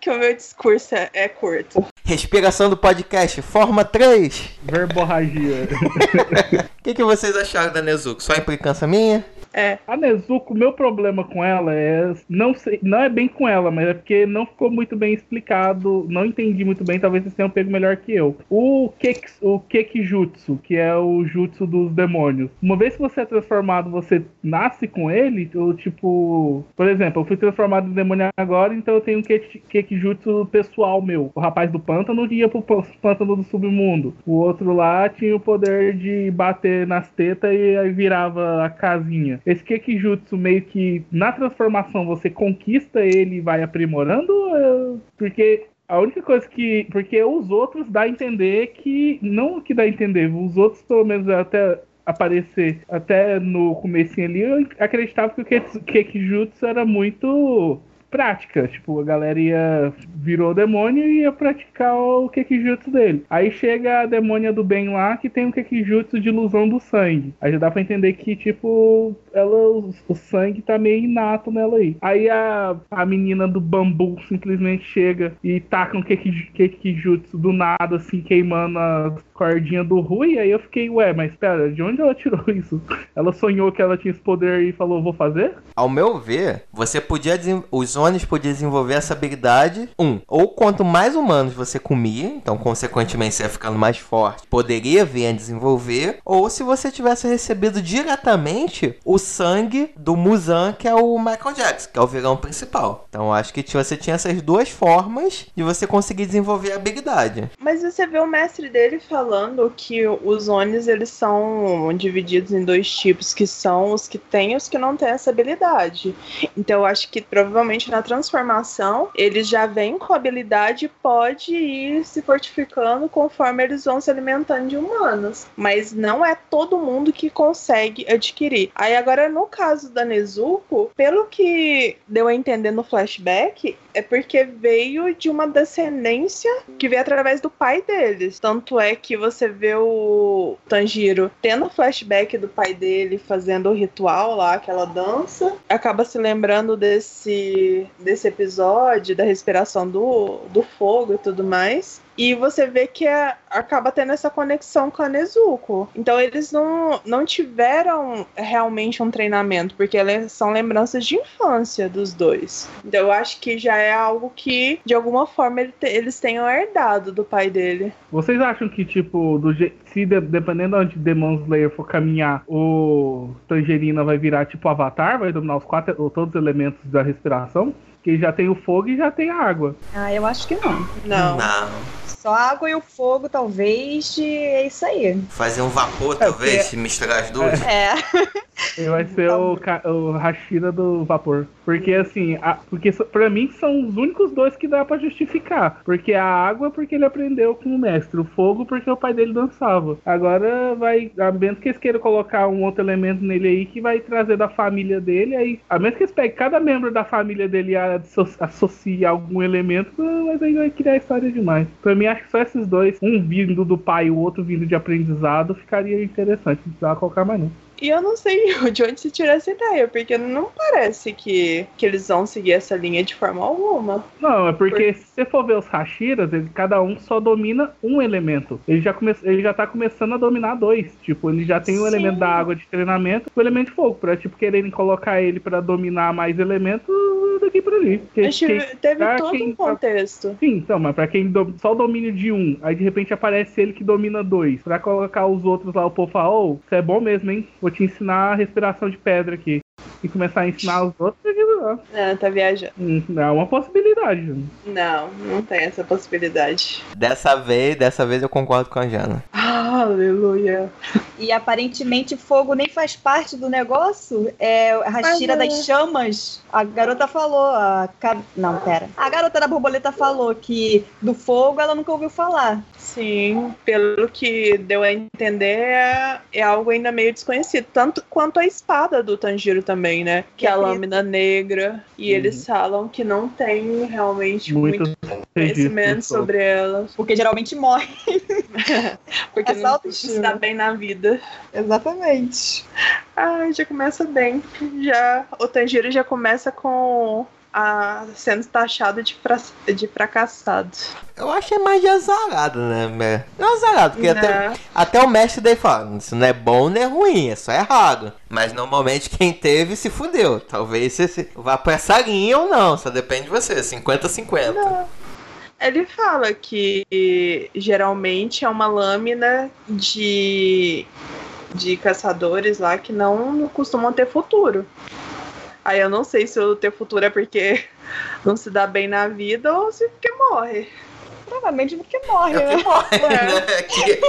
que o meu discurso é curta. Respiração do podcast, forma 3. Verborragia. [laughs] O que, que vocês acharam da Nezuko? Só implicância minha? É, A Nezuko, meu problema com ela é. Não, sei, não é bem com ela, mas é porque não ficou muito bem explicado. Não entendi muito bem, talvez vocês tenham pego melhor que eu. O, Kek, o Kekijutsu, que é o jutsu dos demônios. Uma vez que você é transformado, você nasce com ele, ou tipo. Por exemplo, eu fui transformado em demônio agora, então eu tenho um Kek- Kekijutsu pessoal meu. O rapaz do pântano ia pro pân- pântano do submundo. O outro lá tinha o poder de bater nas tetas e aí virava a casinha. Esse Kekijutsu meio que na transformação você conquista ele e vai aprimorando, é, porque a única coisa que. Porque os outros dá a entender que. Não que dá a entender, os outros, pelo menos até aparecer até no comecinho ali, eu acreditava que o Kek- Kekijutsu era muito prática. Tipo, a galera ia. virou demônio e ia praticar o Kekijutsu dele. Aí chega a demônia do bem lá que tem o Kekijutsu de ilusão do sangue. Aí já dá pra entender que, tipo, ela, o, o sangue tá meio inato nela aí. Aí a, a menina do bambu simplesmente chega e taca um Keki- Kekijutsu do nada, assim, queimando a cordinha do Rui. Aí eu fiquei, ué, mas pera, de onde ela tirou [laughs] isso? Ela sonhou que ela tinha esse poder e falou, vou fazer? Ao meu ver, você podia os Onis podiam desenvolver essa habilidade. Um, ou quanto mais humanos você comia, então consequentemente você ia ficando mais forte, poderia vir a desenvolver. Ou se você tivesse recebido diretamente o sangue do Muzan, que é o Michael Jackson, que é o vilão principal. Então eu acho que você tinha essas duas formas de você conseguir desenvolver a habilidade. Mas você vê o mestre dele falando que os Onis eles são divididos em dois tipos, que são os que têm e os que não têm essa habilidade. Então eu acho que provavelmente na transformação eles já vêm com a habilidade e pode ir se fortificando conforme eles vão se alimentando de humanos. Mas não é todo mundo que consegue adquirir. Aí agora no caso da Nezuko, pelo que deu a entender no flashback, é porque veio de uma descendência que veio através do pai deles. Tanto é que você vê o Tanjiro tendo flashback do pai dele fazendo o ritual lá, aquela dança, acaba se lembrando desse, desse episódio, da respiração do, do fogo e tudo mais. E você vê que é- acaba tendo essa conexão com a Nezuko. Então eles não, não tiveram realmente um treinamento, porque são lembranças de infância dos dois. Então eu acho que já é algo que, de alguma forma, ele te- eles tenham herdado do pai dele. Vocês acham que, tipo, do se de- dependendo onde Demon Slayer for caminhar, o Tangerina vai virar tipo Avatar, vai dominar os quatro, todos os elementos da respiração? Que já tem o fogo e já tem a água. Ah, eu acho que não. Não. Não. Só a água e o fogo, talvez, e é isso aí. Fazer um vapor, É, talvez, porque- se misturar as duas. É. Ele vai ser o, o Hashira do vapor. Porque assim, a, porque pra mim são os únicos dois que dá pra justificar. Porque a água, porque ele aprendeu com o mestre. O fogo, porque o pai dele dançava. Agora vai. A menos que eles queiram colocar um outro elemento nele aí que vai trazer da família dele. Aí, a menos que eles peguem cada membro da família dele e asso- associe algum elemento, mas aí vai criar história demais. Pra mim, acho que só esses dois, um vindo do pai e o outro vindo de aprendizado, ficaria interessante. Não precisava colocar mais não. E eu não sei [laughs] de onde se tirou essa ideia, porque não parece que, que eles vão seguir essa linha de forma alguma. Não, é porque se você for ver os Hashiras, ele, cada um só domina um elemento. Ele já, come, ele já tá começando a dominar dois. Tipo, ele já tem o Sim. elemento da água de treinamento e o elemento de fogo. Pra, tipo, quererem colocar ele pra dominar mais elementos daqui pra ali. Tive- quem- teve todo quem um tá- contexto. Sim, então, mas pra quem do, só o domínio de um, aí de repente aparece ele que domina dois. Pra colocar os outros lá, o povo fala, ô, isso é bom mesmo, hein? Vou te ensinar a respiração de pedra aqui. E começar a ensinar os outros, não, Ah, tá viajando. não é uma possibilidade. Não, não tem essa possibilidade. Dessa vez, dessa vez eu concordo com a Jana. Aleluia. E aparentemente fogo nem faz parte do negócio. É a Rashira Mas é. das chamas. A garota falou. A Não, pera. A garota da borboleta falou que do fogo ela nunca ouviu falar. Sim, pelo que deu a entender, é, é algo ainda meio desconhecido. Tanto quanto a espada do Tanjiro também, né? Que é a Preta. lâmina negra. E Uhum. eles falam que não tem realmente Muito muito conhecimento sobre ela. Porque geralmente morre. [laughs] Porque Essa não autoestima. está bem na vida. Exatamente. Ai, já começa bem. Já o Tanjiro já começa com a, sendo taxado de, fra, de fracassado. Eu achei mais de azarado, né? Não azarado, porque até, até o mestre dele fala, isso não é bom nem é ruim, é só errado. Mas normalmente quem teve se fudeu. Talvez você vá pra essa linha ou não, só depende de você, 50-50. Ele fala que geralmente é uma lâmina de, de caçadores lá que não costumam ter futuro. Aí eu não sei se o ter futuro é porque [laughs] não se dá bem na vida ou se porque morre. Provavelmente porque morre, É né? que morre, É. né? Que-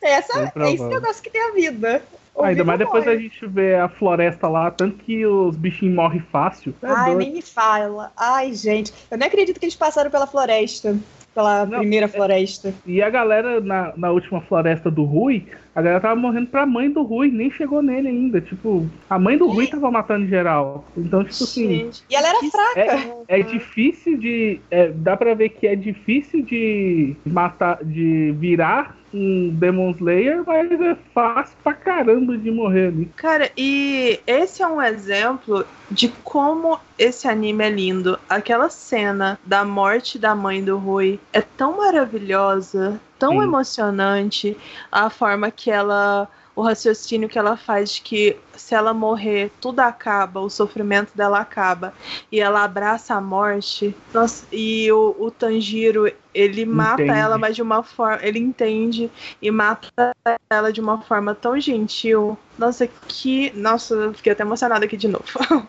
[laughs] Essa, é esse negócio que tem a vida. Ou Ainda mais depois morre. a gente vê a floresta lá, tanto que os bichinhos morrem fácil. É Ai, doido. nem me fala. Ai, gente. Eu nem acredito que eles passaram pela floresta. Pela Não, primeira é- floresta. E a galera na, na última floresta do Rui, a galera tava morrendo pra mãe do Rui, nem chegou nele ainda. Tipo, a mãe do Rui tava matando geral. Então, tipo assim, E ela era que fraca. é difícil de. é, dá pra ver que é difícil de matar, de virar um Demon Slayer, mas é fácil pra caramba de morrer ali. Cara, e esse é um exemplo de como esse anime é lindo. Aquela cena da morte da mãe do Rui é tão maravilhosa, tão Sim. emocionante. A forma que ela. O raciocínio que ela faz de que se ela morrer, tudo acaba, o sofrimento dela acaba. E ela abraça a morte. Nossa, e o, o Tanjiro, ele mata Entende. ela, mas de uma forma. Ele entende e mata ela de uma forma tão gentil. Nossa, que. Nossa, eu fiquei até emocionada aqui de novo. [laughs]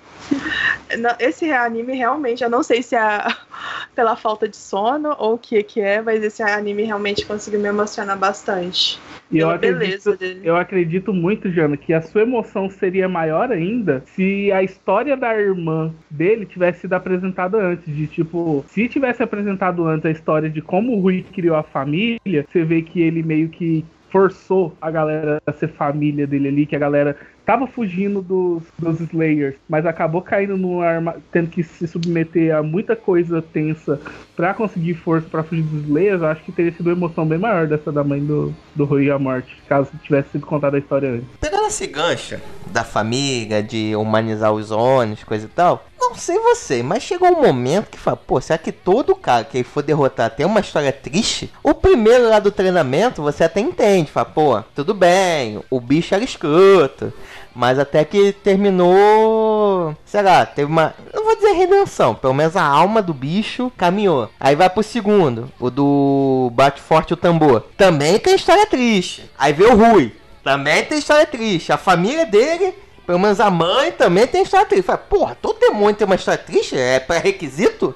Esse anime realmente, eu não sei se é [laughs] pela falta de sono ou o que que é, mas esse anime realmente conseguiu me emocionar bastante. E eu acredito, dele. eu acredito muito, Jana, que a sua emoção seria maior ainda se a história da irmã dele tivesse sido apresentada antes. De tipo, se tivesse apresentado antes a história de como o Rui criou a família, você vê que ele meio que forçou a galera a ser família dele ali, que a galera tava fugindo dos, dos Slayers, mas acabou caindo no arma, tendo que se submeter a muita coisa tensa pra conseguir força pra fugir dos Slayers, eu acho que teria sido uma emoção bem maior dessa da mãe do, do Rui e a morte, caso tivesse sido contada a história antes. Pegando esse gancho da família, de humanizar os ônibus, coisa e tal. Não sei você, mas chegou um momento que fala, pô, será que todo cara que for derrotar tem uma história triste? O primeiro lá do treinamento você até entende, fala, pô, tudo bem, o bicho era escroto. Mas até que terminou. Sei lá, teve uma. Não vou dizer redenção, pelo menos a alma do bicho caminhou. Aí vai pro segundo, o do Bate Forte o Tambor. Também tem história triste. Aí vê o Rui. Também tem história triste. A família dele, pelo menos a mãe, também tem história triste. Fala, porra, todo demônio tem uma história triste? É pré-requisito?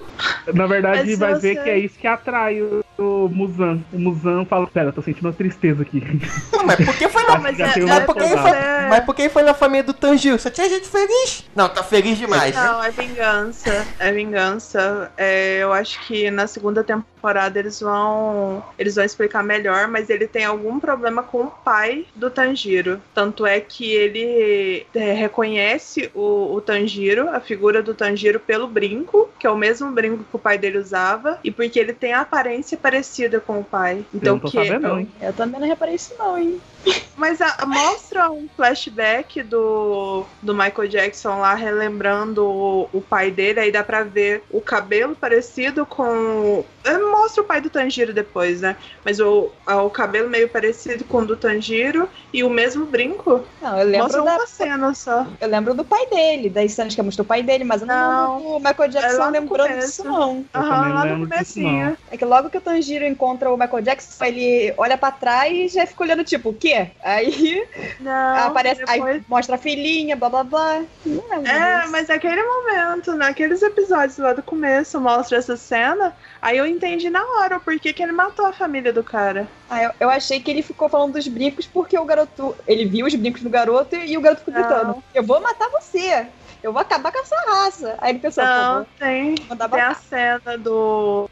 Na verdade, vai ver que é isso que atrai o, o Muzan. O Muzan fala, pera, eu tô sentindo uma tristeza aqui. [laughs] Não, mas por que foi na. Não, mas Já é, é Mas porque- foi, mas por que ele foi na família do Tanjiro? Só tinha gente feliz. Não, tá feliz demais. né? Não, é vingança. É vingança. É, eu acho que na segunda temporada eles vão. Eles vão explicar melhor, mas ele tem algum problema com o pai do Tanjiro. Tanto é que ele é, reconhece o, o Tanjiro, a figura do Tanjiro, pelo brinco, que é o mesmo brinco que o pai dele usava, e porque ele tem a aparência parecida com o pai. eu Então não tô que sabendo, não, hein? Eu também não reparei isso, não, hein? [laughs] Mas a- mostra um flashback do, do Michael Jackson lá relembrando o, o pai dele, aí dá pra ver o cabelo parecido com. é, Mostra o pai do Tanjiro depois, né? Mas o, a- o cabelo meio parecido com o do Tanjiro e o mesmo brinco. Não, eu lembro, Mostra da, uma cena só. eu lembro do pai dele, das cenas que mostrou o pai dele, mas eu não, Não. lembro do Michael É Jackson lembrando começo. disso, não. Aham, lá no comecinho. É que logo que o Tanjiro encontra o Michael Jackson, ele olha pra trás e já fica olhando, tipo, o quê? Aí Não, aparece, depois- aí mostra a filhinha, blá blá blá. Não É, disso. mas naquele momento, naqueles episódios lá do começo, mostra essa cena, aí eu entendi na hora o porquê que ele matou a família do cara. Ah, eu, eu achei que ele ficou falando dos brincos porque o garoto. Ele viu os brincos do garoto e o garoto ficou Não. gritando: Eu vou matar você! Eu vou acabar com a sua raça. Aí ele pensou, Não, tem. Tem a cena do,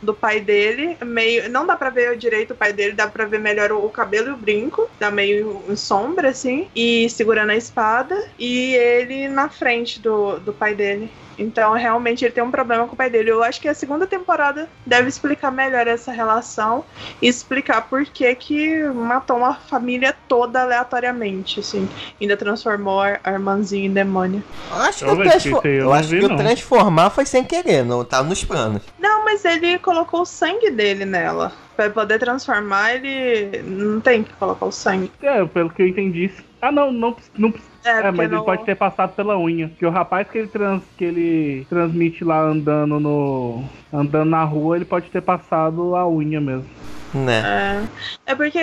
do pai dele, meio. Não dá pra ver direito o pai dele, dá pra ver melhor o, o cabelo e o brinco. Tá meio em sombra, assim. E segurando a espada. E ele na frente do, do pai dele. Então, realmente, ele tem um problema com o pai dele. Eu acho que a segunda temporada deve explicar melhor essa relação e explicar por que que matou uma família toda aleatoriamente, assim. Ainda transformou a irmãzinha em demônio. Eu acho que, Eu eu acho vi, que o transformar foi sem querer, não tá nos planos. Não, mas ele colocou o sangue dele nela. Pra poder transformar, ele não tem que colocar o sangue. É, pelo que eu entendi. Ah, não, não, não É, É, mas não... ele pode ter passado pela unha. Porque o rapaz que ele, trans, que ele transmite lá andando no. andando na rua, ele pode ter passado a unha mesmo. Né? É, é porque,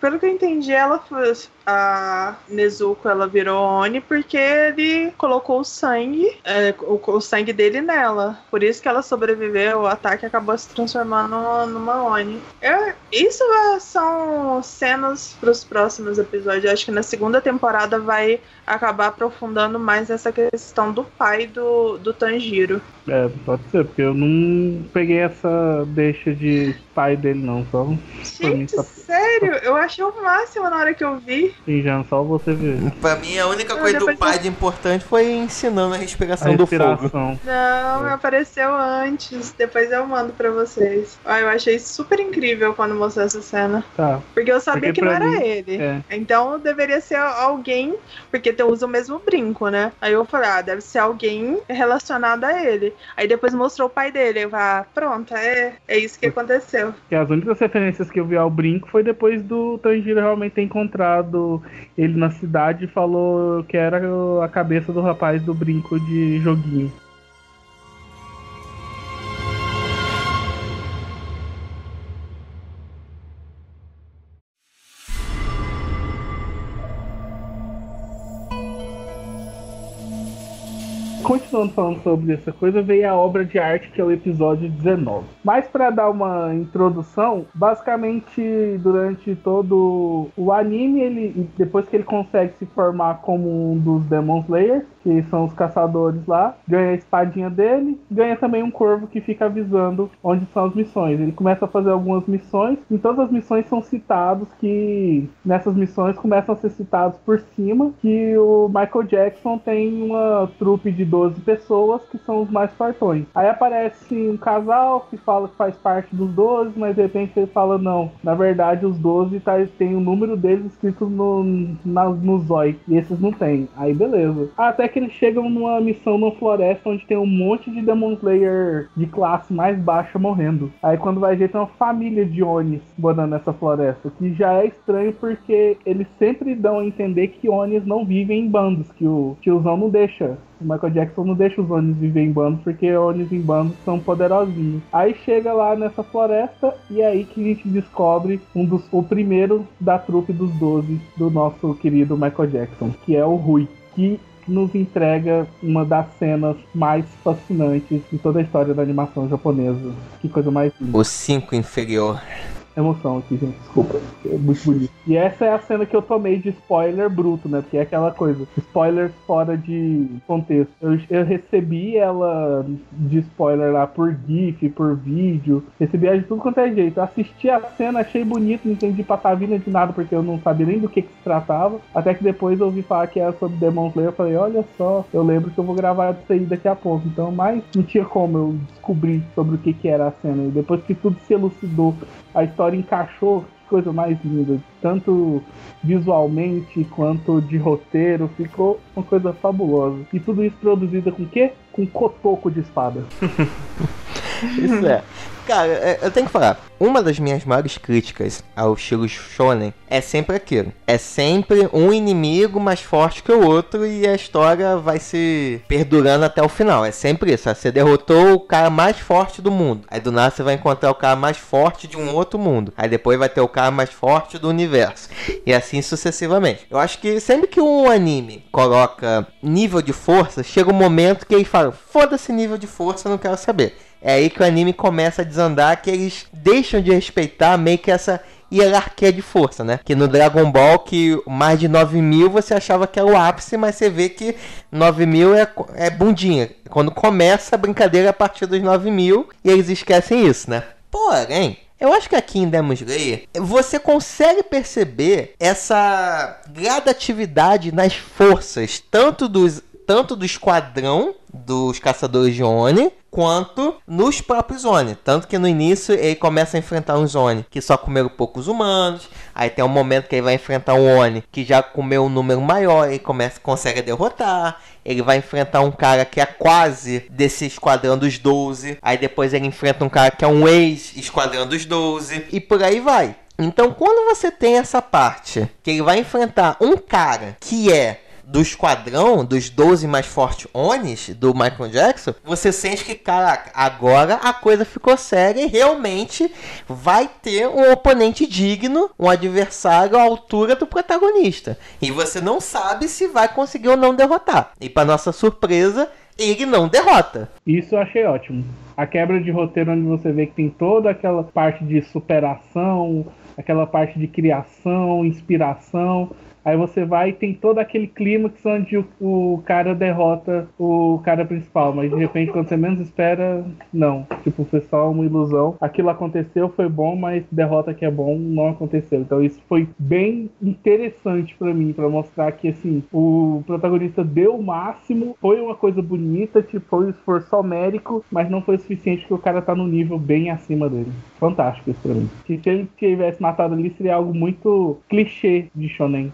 pelo que eu entendi, ela foi- a Nezuko ela virou Oni porque ele colocou o sangue, é, o, o sangue dele nela. Por isso que ela sobreviveu, o ataque acabou se transformando numa Oni. Eu- isso é- são cenas para os próximos episódios. Eu acho que na segunda temporada vai acabar aprofundando mais essa questão do pai do, do Tanjiro. É, pode ser, porque eu não peguei essa deixa de pai dele, não. Só mim Gente, tá- sério? Eu achei o máximo na hora que eu vi. Fingindo, só você ver. Pra mim, a única coisa do pai de importante foi ensinando a A respiração do fogo. respiração. Não, É. apareceu antes. Depois eu mando pra vocês. Ah, eu achei super incrível quando mostrou essa cena. Tá. Porque eu sabia Porque que não era mim, ele. É. Então deveria ser alguém, porque tu usa o mesmo brinco, né? Aí eu falei, ah, deve ser alguém relacionado a ele. Aí depois mostrou o pai dele. Eu falei, ah, pronto, é, é isso que aconteceu. Porque as únicas referências que eu vi ao brinco foi depois do Tanjiro realmente ter encontrado ele na cidade e falou que era a cabeça do rapaz do brinco de joguinho. Continuando falando sobre essa coisa, veio a obra de arte que é o episódio 19. Mas para dar uma introdução, basicamente durante todo o anime, ele depois que ele consegue se formar como um dos Demon Slayers, que são os caçadores lá, ganha a espadinha dele, ganha também um corvo que fica avisando onde são as missões. Ele começa a fazer algumas missões, em todas as missões são citados que nessas missões começam a ser citados por cima que o Michael Jackson tem uma trupe de 12 pessoas que são os mais fortões. Aí aparece um casal que fala que faz parte dos 12, mas de repente ele fala não, na verdade os 12 tá, tem o número deles escrito no, na, no zóio e esses não tem. Aí beleza. Até que eles chegam numa missão numa floresta onde tem um monte de Demon Slayer de classe mais baixa morrendo. Aí quando vai ver tem uma família de Onis morando nessa floresta, que já é estranho porque eles sempre dão a entender que Onis não vivem em bandos, que o tiozão não deixa. O Michael Jackson não deixa os Onis viver em bandos porque Onis em bandos são poderosinhos. Aí chega lá nessa floresta e é aí que a gente descobre um dos, o primeiro da trupe dos 12 do nosso querido Michael Jackson, que é o Rui, que nos entrega uma das cenas mais fascinantes de toda a história da animação japonesa. Que coisa mais linda. O 5 inferior. Emoção aqui, gente, desculpa. É muito bonito. E essa é a cena que eu tomei de spoiler bruto, né? Porque é aquela coisa, spoilers fora de contexto. Eu, eu recebi ela de spoiler lá por GIF, por vídeo, recebi ela de tudo quanto é jeito. Assisti a cena, achei bonito, não entendi patavina de nada, porque eu não sabia nem do que, que se tratava. Até que depois eu ouvi falar que era sobre Demon Slayer, eu falei, olha só, eu lembro que eu vou gravar isso aí daqui a pouco. Então, mas não tinha como eu descobrir sobre o que, que era a cena. E depois que tudo se elucidou, a história encaixou, que coisa mais linda. Tanto visualmente quanto de roteiro, ficou uma coisa fabulosa. E tudo isso produzido com o quê? Com cotoco de espada. Isso é. [laughs] Cara, é, eu tenho que falar. Uma das minhas maiores críticas ao estilo shonen é sempre aquilo. É sempre um inimigo mais forte que o outro e a história vai se perdurando até o final. É sempre isso. Você derrotou o cara mais forte do mundo. Aí do nada você vai encontrar o cara mais forte de um outro mundo. Aí depois vai ter o cara mais forte do universo. E assim sucessivamente. Eu acho que sempre que um anime coloca nível de força, chega um momento que ele fala: foda-se nível de força, não quero saber. É aí que o anime começa a desandar, que eles deixam de respeitar meio que essa hierarquia de força, né? Que no Dragon Ball, que mais de 9 mil você achava que era o ápice, mas você vê que 9 mil é, é bundinha. Quando começa a brincadeira a partir dos 9 mil, e eles esquecem isso, né? Porém, eu acho que aqui em Demon Slayer você consegue perceber essa gradatividade nas forças, tanto dos tanto do esquadrão dos caçadores de Oni, quanto nos próprios Oni. Tanto que no início ele começa a enfrentar uns Oni que só comeram poucos humanos. Aí tem um momento que ele vai enfrentar um Oni que já comeu um número maior e começa, consegue derrotar. Ele vai enfrentar um cara que é quase desse esquadrão dos 12. Aí depois ele enfrenta um cara que é um ex-esquadrão dos 12. E por aí vai. Então, quando você tem essa parte que ele vai enfrentar um cara que é do esquadrão, dos 12 mais fortes Onis do Michael Jackson, você sente que, caraca, agora a coisa ficou séria e realmente vai ter um oponente digno, um adversário à altura do protagonista. E você não sabe se vai conseguir ou não derrotar. E para nossa surpresa, ele não derrota. Isso eu achei ótimo. A quebra de roteiro onde você vê que tem toda aquela parte de superação, aquela parte de criação, inspiração. Aí você vai e tem todo aquele clímax onde o, o, cara derrota o cara principal, mas de repente, quando você menos espera, não. Tipo, foi só uma ilusão. Aquilo aconteceu, foi bom, mas derrota que é bom não aconteceu. Então isso foi bem interessante para mim, para mostrar que assim, o protagonista deu o máximo, foi uma coisa bonita, tipo, foi um esforço homérico, mas não foi o suficiente porque o cara tá no nível bem acima dele. Fantástico isso pra mim. Que se ele tivesse matado ali, seria algo muito clichê de Shonen.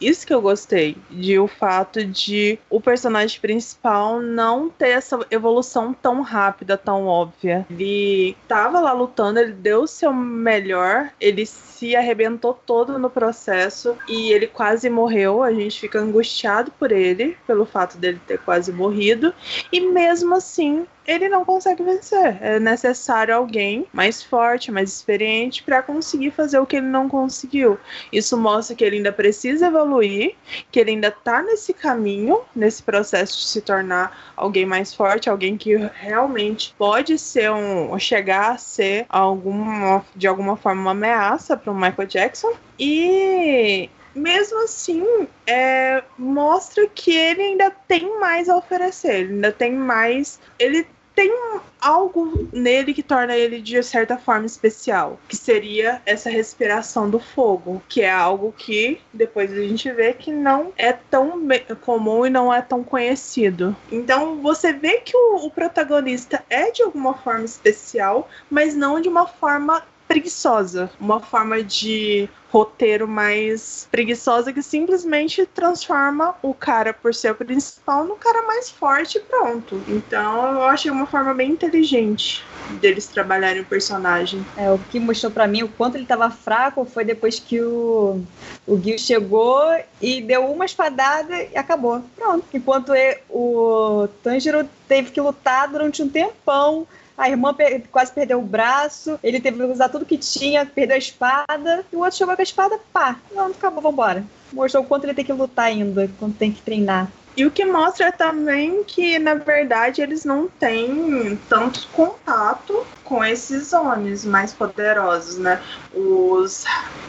Isso que eu gostei, de o fato de o personagem principal não ter essa evolução tão rápida, tão óbvia. Ele tava lá lutando, ele deu o seu melhor, ele se arrebentou todo no processo e ele quase morreu. A gente fica angustiado por ele, pelo fato dele ter quase morrido. E mesmo assim, ele não consegue vencer. É necessário alguém mais forte, mais experiente para conseguir fazer o que ele não conseguiu. Isso mostra que ele ainda precisa evoluir, que ele ainda está nesse caminho, nesse processo de se tornar alguém mais forte, alguém que realmente pode ser um chegar a ser alguma de alguma forma uma ameaça para o Michael Jackson. E mesmo assim, é, mostra que ele ainda tem mais a oferecer, ele ainda tem mais. Ele tem algo nele que torna ele de certa forma especial, que seria essa respiração do fogo, que é algo que depois a gente vê que não é tão comum e não é tão conhecido. Então você vê que o, o protagonista é de alguma forma especial, mas não de uma forma preguiçosa, uma forma de roteiro mais preguiçosa que simplesmente transforma o cara, por ser o principal, no cara mais forte e pronto. Então eu achei uma forma bem inteligente deles trabalharem o personagem. É, o que mostrou para mim o quanto ele tava fraco foi depois que o, o Gil chegou e deu uma espadada e acabou. Pronto. Enquanto o Tanjiro teve que lutar durante um tempão a irmã quase perdeu o braço, ele teve que usar tudo que tinha, perdeu a espada, e o outro chegou com a espada, pá, não, acabou, vambora. Mostrou o quanto ele tem que lutar ainda, quanto tem que treinar. E o que mostra também que, na verdade, eles não têm tanto contato com esses Onis mais poderosos, né? Os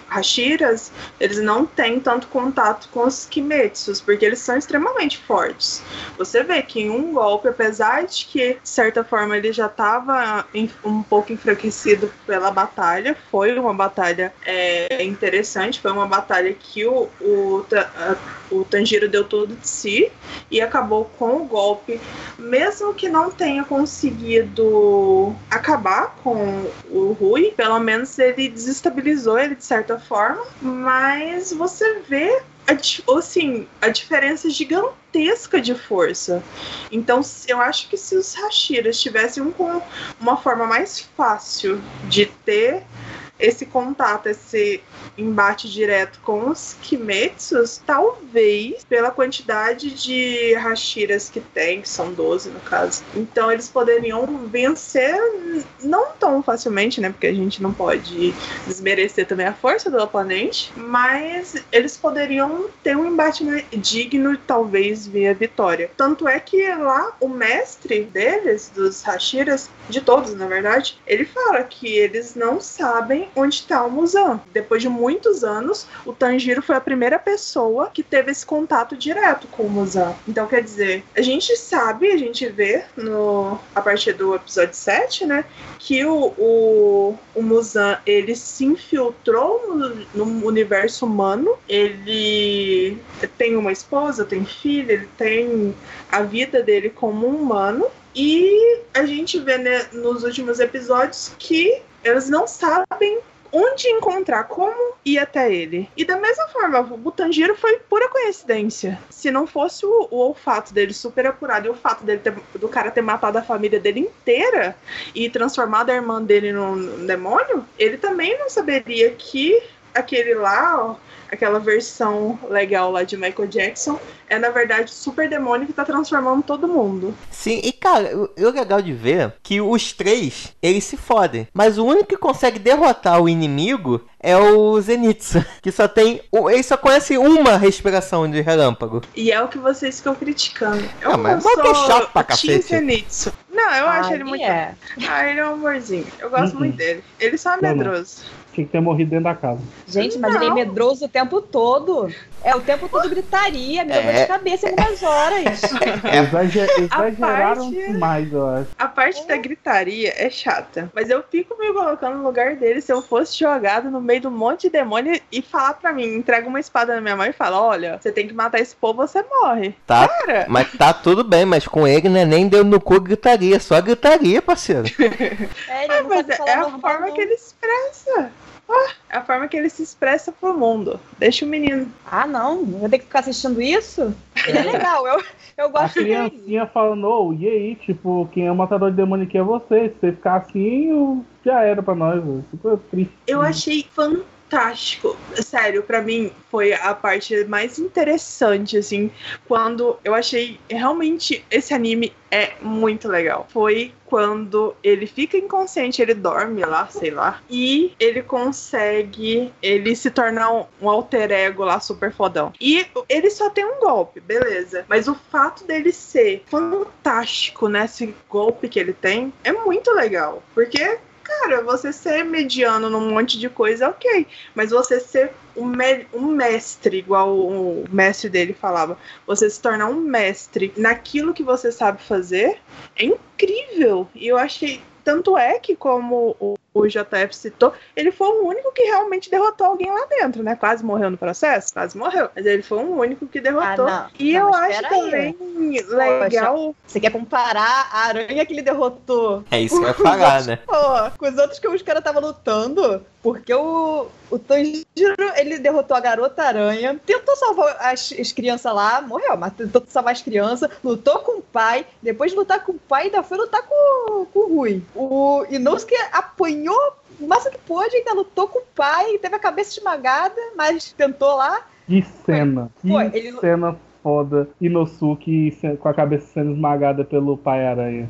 Hashiras, eles não têm tanto contato com os Kimetsus, porque eles são extremamente fortes. Você vê que em um golpe, apesar de que, de certa forma, ele já estava um pouco enfraquecido pela batalha, foi uma batalha é, interessante, foi uma batalha que o, o, o Tanjiro deu tudo de si, e acabou com o golpe, mesmo que não tenha conseguido acabar com o Rui, pelo menos ele desestabilizou ele de certa forma, mas você vê a, assim, a diferença gigantesca de força. Então, eu acho que se os Hashiras tivessem um, uma forma mais fácil de ter esse contato, esse embate direto com os Kimetsus, talvez pela quantidade de Hashiras que tem, que são 12 no caso. Então eles poderiam vencer não tão facilmente, né? Porque a gente não pode desmerecer também a força do oponente, mas eles poderiam ter um embate digno talvez via vitória. Tanto é que lá o mestre deles, dos Hashiras, de todos, na verdade, ele fala que eles não sabem onde está o Muzan. Depois de muitos anos, o Tanjiro foi a primeira pessoa que teve esse contato direto com o Muzan. Então, quer dizer, a gente sabe, a gente vê no, a partir do episódio 7, né, que o, o, o Muzan, ele se infiltrou no, no universo humano, ele tem uma esposa, tem filho, ele tem a vida dele como um humano, e a gente vê né, nos últimos episódios que eles não sabem onde encontrar, como ir até ele. E da mesma forma, o Tanjiro foi pura coincidência. Se não fosse o, o olfato dele super apurado e o fato dele ter, do cara ter matado a família dele inteira e transformado a irmã dele num, num demônio, ele também não saberia que aquele lá, ó, aquela versão legal lá de Michael Jackson, é na verdade o super demônio que tá transformando todo mundo. Sim, e cara, o, o legal de ver que os três, eles se fodem. Mas o único que consegue derrotar o inimigo é o Zenitsu, [laughs] que só tem. o- Ele só conhece uma respiração de relâmpago. E é o que vocês ficam criticando. Eu Ah, mas não o Bob é sou chato pra cacete. Zenitsu. Não, eu acho Ah, ele muito. é. Ah, ele é um amorzinho. Eu gosto Uhum. muito dele. Ele só é Não, não. Tinha que ter morrido dentro da casa. Gente, mas ele é Não. medroso o tempo todo. É, o tempo todo gritaria, me deu dor É. de cabeça em algumas horas. [laughs] Exager- exageraram parte- demais, eu acho. A parte da gritaria é chata. Mas eu fico me colocando no lugar dele se eu fosse jogado no meio de um monte de demônio e falar pra mim, entrega uma espada na minha mão e fala: olha, você tem que matar esse povo, você morre. Tá? Cara, Mas tá tudo bem, mas com ele né, nem deu no cu gritaria, só gritaria, parceiro. [laughs] É, ele ah, não mas é, falar é a forma não. que ele expressa. Ah, é a forma que ele se expressa pro mundo. Deixa o menino. Ah, não, eu vou ter que ficar assistindo isso? Ele é legal, eu, eu A gosto dele. criancinha falando, ô, e aí, tipo, quem é o matador de demônio aqui é você. Se você ficar assim, eu- já era pra nós. Super triste. Eu achei fantástico. Sério, pra mim foi a parte mais interessante, assim, quando eu achei realmente esse anime é muito legal. Foi quando ele fica inconsciente, ele dorme lá, sei lá, e ele consegue, ele se tornar um, um alter ego lá super fodão. E ele só tem um golpe, beleza. Mas o fato dele ser fantástico nesse golpe que ele tem é muito legal. Porque Cara, você ser mediano num monte de coisa, ok. Mas você ser um, me- um mestre, igual o mestre dele falava, você se tornar um mestre naquilo que você sabe fazer, é incrível. E eu achei. Tanto é que, como o, o JF citou, ele foi o único que realmente derrotou alguém lá dentro, né? Quase morreu no processo, quase morreu. Mas ele foi o único que derrotou. Ah, não. E Não, eu acho aí. também legal. Você quer comparar a aranha que ele derrotou É isso que eu ia falar, né? Pô, com os outros que os caras estavam lutando, porque o, o Tanjiro, ele derrotou a garota aranha, tentou salvar as, as crianças lá, morreu, mas tentou salvar as crianças, lutou com o pai, depois de lutar com o pai, ainda foi lutar com, com o Rui. O Inosuke apanhou o máximo que pôde, ainda lutou com o pai, teve a cabeça esmagada, mas tentou lá. Que cena. Que Foi, ele- cena foda. Inosuke com a cabeça sendo esmagada pelo pai aranha.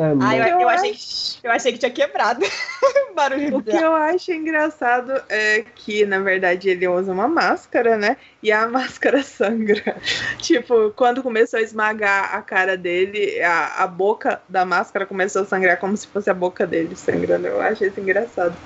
É. Ah, eu, Eu eu achei, acho- eu achei que tinha quebrado [laughs] o barulho O que eu acho engraçado é que, na verdade, ele usa uma máscara, né? E a [laughs] máscara sangra. tipo, quando começou a esmagar a cara dele, a, a boca da máscara começou a sangrar como se fosse a boca dele sangrando. Eu achei isso engraçado.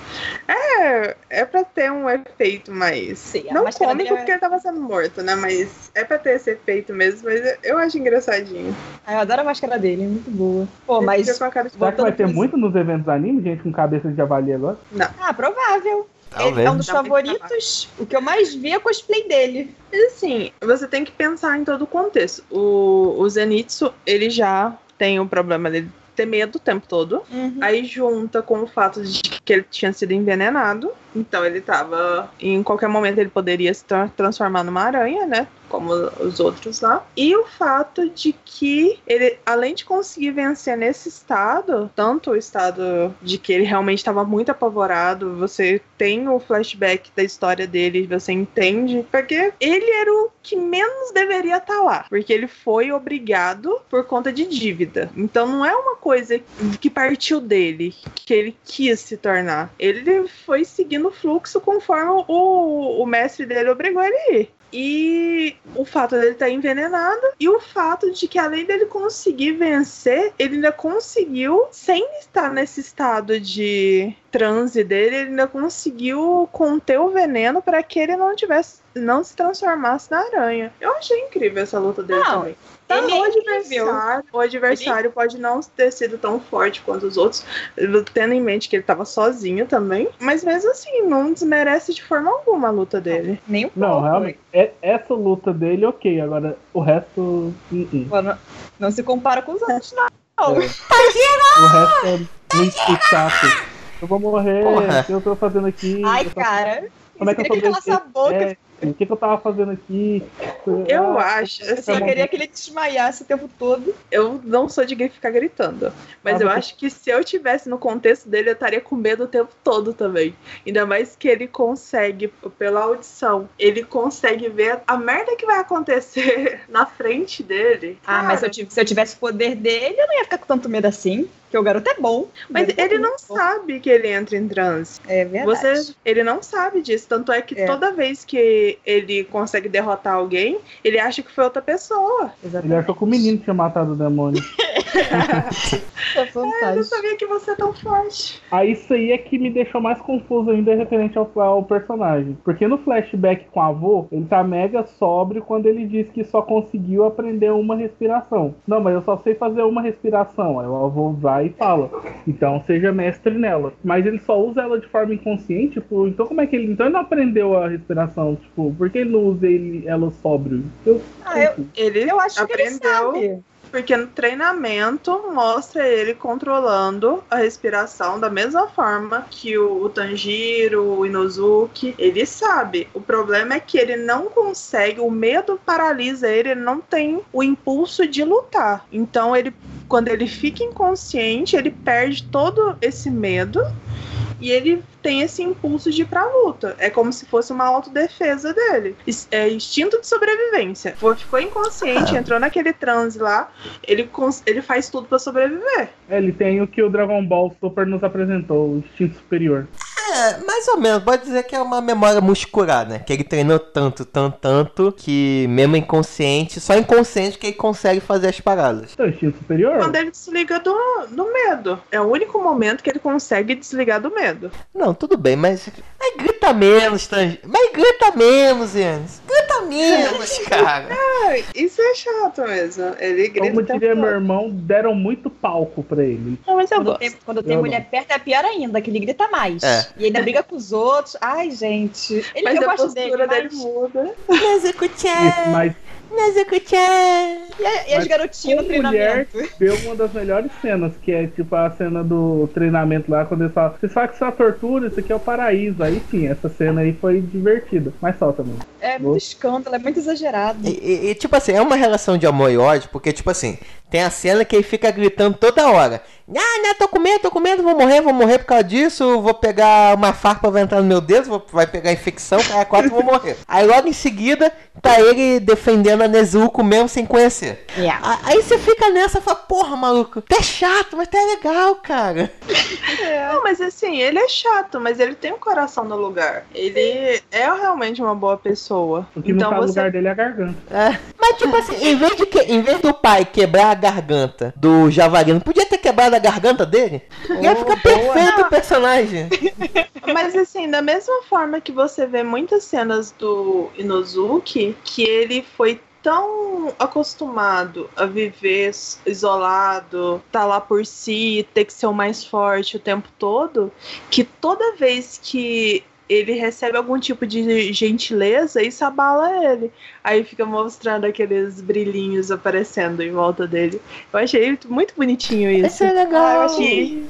É, é pra ter um efeito mais. Sim, a Não máscara cômico dele é- porque ele tava sendo morto, né? Mas é pra ter esse efeito mesmo. Mas eu acho engraçadinho. Ah, eu adoro a máscara dele, é muito boa. Pô, mas. Fica com a de- Será que vai ter muito nos eventos anime, gente, com cabeça de javali agora? Ah, provável. Ele Talvez. é um dos favoritos. O que eu mais vi é cosplay dele. Mas assim, você tem que pensar em todo o contexto. O, o Zenitsu, ele já tem o problema dele ter medo o tempo todo. Aí junta com o fato de que ele tinha sido envenenado. Então ele tava. Em qualquer momento ele poderia se tra- transformar numa aranha, né? Como os outros lá. E o fato de que ele, além de conseguir vencer nesse estado, tanto o estado de que ele realmente estava muito apavorado, você tem o flashback da história dele, você entende. Porque ele era o que menos deveria estar lá. Porque ele foi obrigado por conta de dívida. Então não é uma coisa que partiu dele, que ele quis se tornar. Ele foi seguindo o fluxo conforme o, o mestre dele obrigou ele a ir. E o fato dele estar envenenado e o fato de que além dele conseguir vencer, ele ainda conseguiu, sem estar nesse estado de transe dele, ele ainda conseguiu conter o veneno para que ele não tivesse não se transformasse na aranha. Eu achei incrível essa luta dele Não, também. Ele o é adversário, o adversário pode não ter sido tão forte quanto os outros, tendo em mente que ele tava sozinho também. Mas mesmo assim, não desmerece de forma alguma a luta dele. Nem um Não, pouco. realmente. é- essa luta dele, ok. Agora, o resto. uh -uh. Não, não se compara com os outros, não. O resto é muito chato. Eu vou morrer. Porra. O que eu tô fazendo aqui? Ai, Eu tô- cara. Como é que eu ele tô calasse a boca. É, o que, que eu tava fazendo aqui? Eu Ah, acho, Eu assim, só queria que ele desmaiasse o tempo todo. eu não sou de ficar gritando. Mas Ah, eu você- acho que se eu tivesse no contexto dele, eu estaria com medo o tempo todo também. Ainda mais que ele consegue, pela audição, ele consegue ver a merda que vai acontecer [laughs] na frente dele. Ah, mas se eu, Cara, se eu tivesse o poder dele, eu não ia ficar com tanto medo assim. Porque o garoto é bom. Mas garoto ele é não bom. sabe que ele entra em transe. É verdade. Você, ele não sabe disso. Tanto é que É. toda vez que ele consegue derrotar alguém, ele acha que foi outra pessoa. Ele Exatamente. achou que o menino tinha matado o demônio. [laughs] É Eu não sabia que você é tão forte. Aí isso aí é que me deixou mais confuso ainda referente ao, ao personagem. Porque no flashback com o avô, ele tá mega sóbrio quando ele diz que só conseguiu aprender uma respiração. Não, mas eu só sei fazer uma respiração. Aí o avô vai e fala. Então seja mestre nela. Mas ele só usa ela de forma inconsciente, tipo, então como é que ele. Então ele não aprendeu a respiração, tipo, por que ele não usa ele, ela sóbrio? Eu, Ah, eu, Ele eu acho que ele aprendeu sabe. Porque no treinamento mostra ele controlando a respiração da mesma forma que o, Tanjiro, o Inozuki, ele sabe. O problema é que ele não consegue, o medo paralisa ele, ele não tem o impulso de lutar. Então ele quando ele fica inconsciente, ele perde todo esse medo e ele tem esse impulso de ir pra luta. É como se fosse uma autodefesa dele. É instinto de sobrevivência. Ficou inconsciente, entrou naquele transe lá, ele, ele faz tudo pra sobreviver. é, ele tem o que o Dragon Ball Super nos apresentou, o instinto superior. É, mais ou menos. Pode dizer que é uma memória muscular, né? Que ele treinou tanto, tanto, tanto, que mesmo inconsciente, só inconsciente que ele consegue fazer as paradas. Então, instinto superior? Quando ele desliga do, do medo. É o único momento que ele consegue desligar do medo. Não, tudo bem, mas. Mas grita menos. Mas grita menos, Yannis. Grita menos, [laughs] cara. Isso é chato mesmo. Ele grita. Como diria meu irmão, deram muito palco pra ele. Não, mas eu Quando gosto. tem, quando tem Eu mulher perto é pior ainda, que ele grita mais. É. E ainda briga com os outros. Ai, gente. Ele, Mas eu a gosto postura dele, dele mas... muda. Isso, mas E, a- e as garotinhas no com mulher- treinamento. deu uma das melhores cenas, que é tipo a cena do treinamento lá, quando eles falam, vocês falam que isso é uma tortura, isso aqui é o paraíso. Aí sim, essa cena aí foi divertida. Mas só também. É muito escândalo, é muito exagerado. E, e- e, tipo assim, é uma relação de amor e ódio, porque, tipo assim, tem a cena que ele fica gritando toda hora. Ah, né, tô com medo, tô com medo, vou morrer, vou morrer por causa disso, vou pegar uma farpa, vai entrar no meu dedo, vou- vai pegar infecção, cara, quatro vou morrer. [laughs] Aí logo em seguida, tá ele defendendo a Nezuko mesmo sem conhecer. Yeah. Aí você fica nessa e fala, porra, maluco, tá chato, mas tá legal, cara. [laughs] Não, mas assim, ele é chato, mas ele tem o coração no lugar. Ele é realmente uma boa pessoa. O que não Então tá no você lugar dele é a garganta. É. Mas tipo assim, em vez, de que, em vez do pai quebrar a garganta do Javarino, podia ter quebrado a garganta dele? Ia ficar perfeito o personagem. [laughs] Mas assim, da mesma forma que você vê muitas cenas do Inozuki, que ele foi tão acostumado a viver isolado, tá lá por si, ter que ser o mais forte o tempo todo, que toda vez que ele recebe algum tipo de gentileza, isso abala ele. Aí fica mostrando aqueles brilhinhos aparecendo em volta dele. Eu achei muito bonitinho isso. Isso é Ah, eu legal. achei,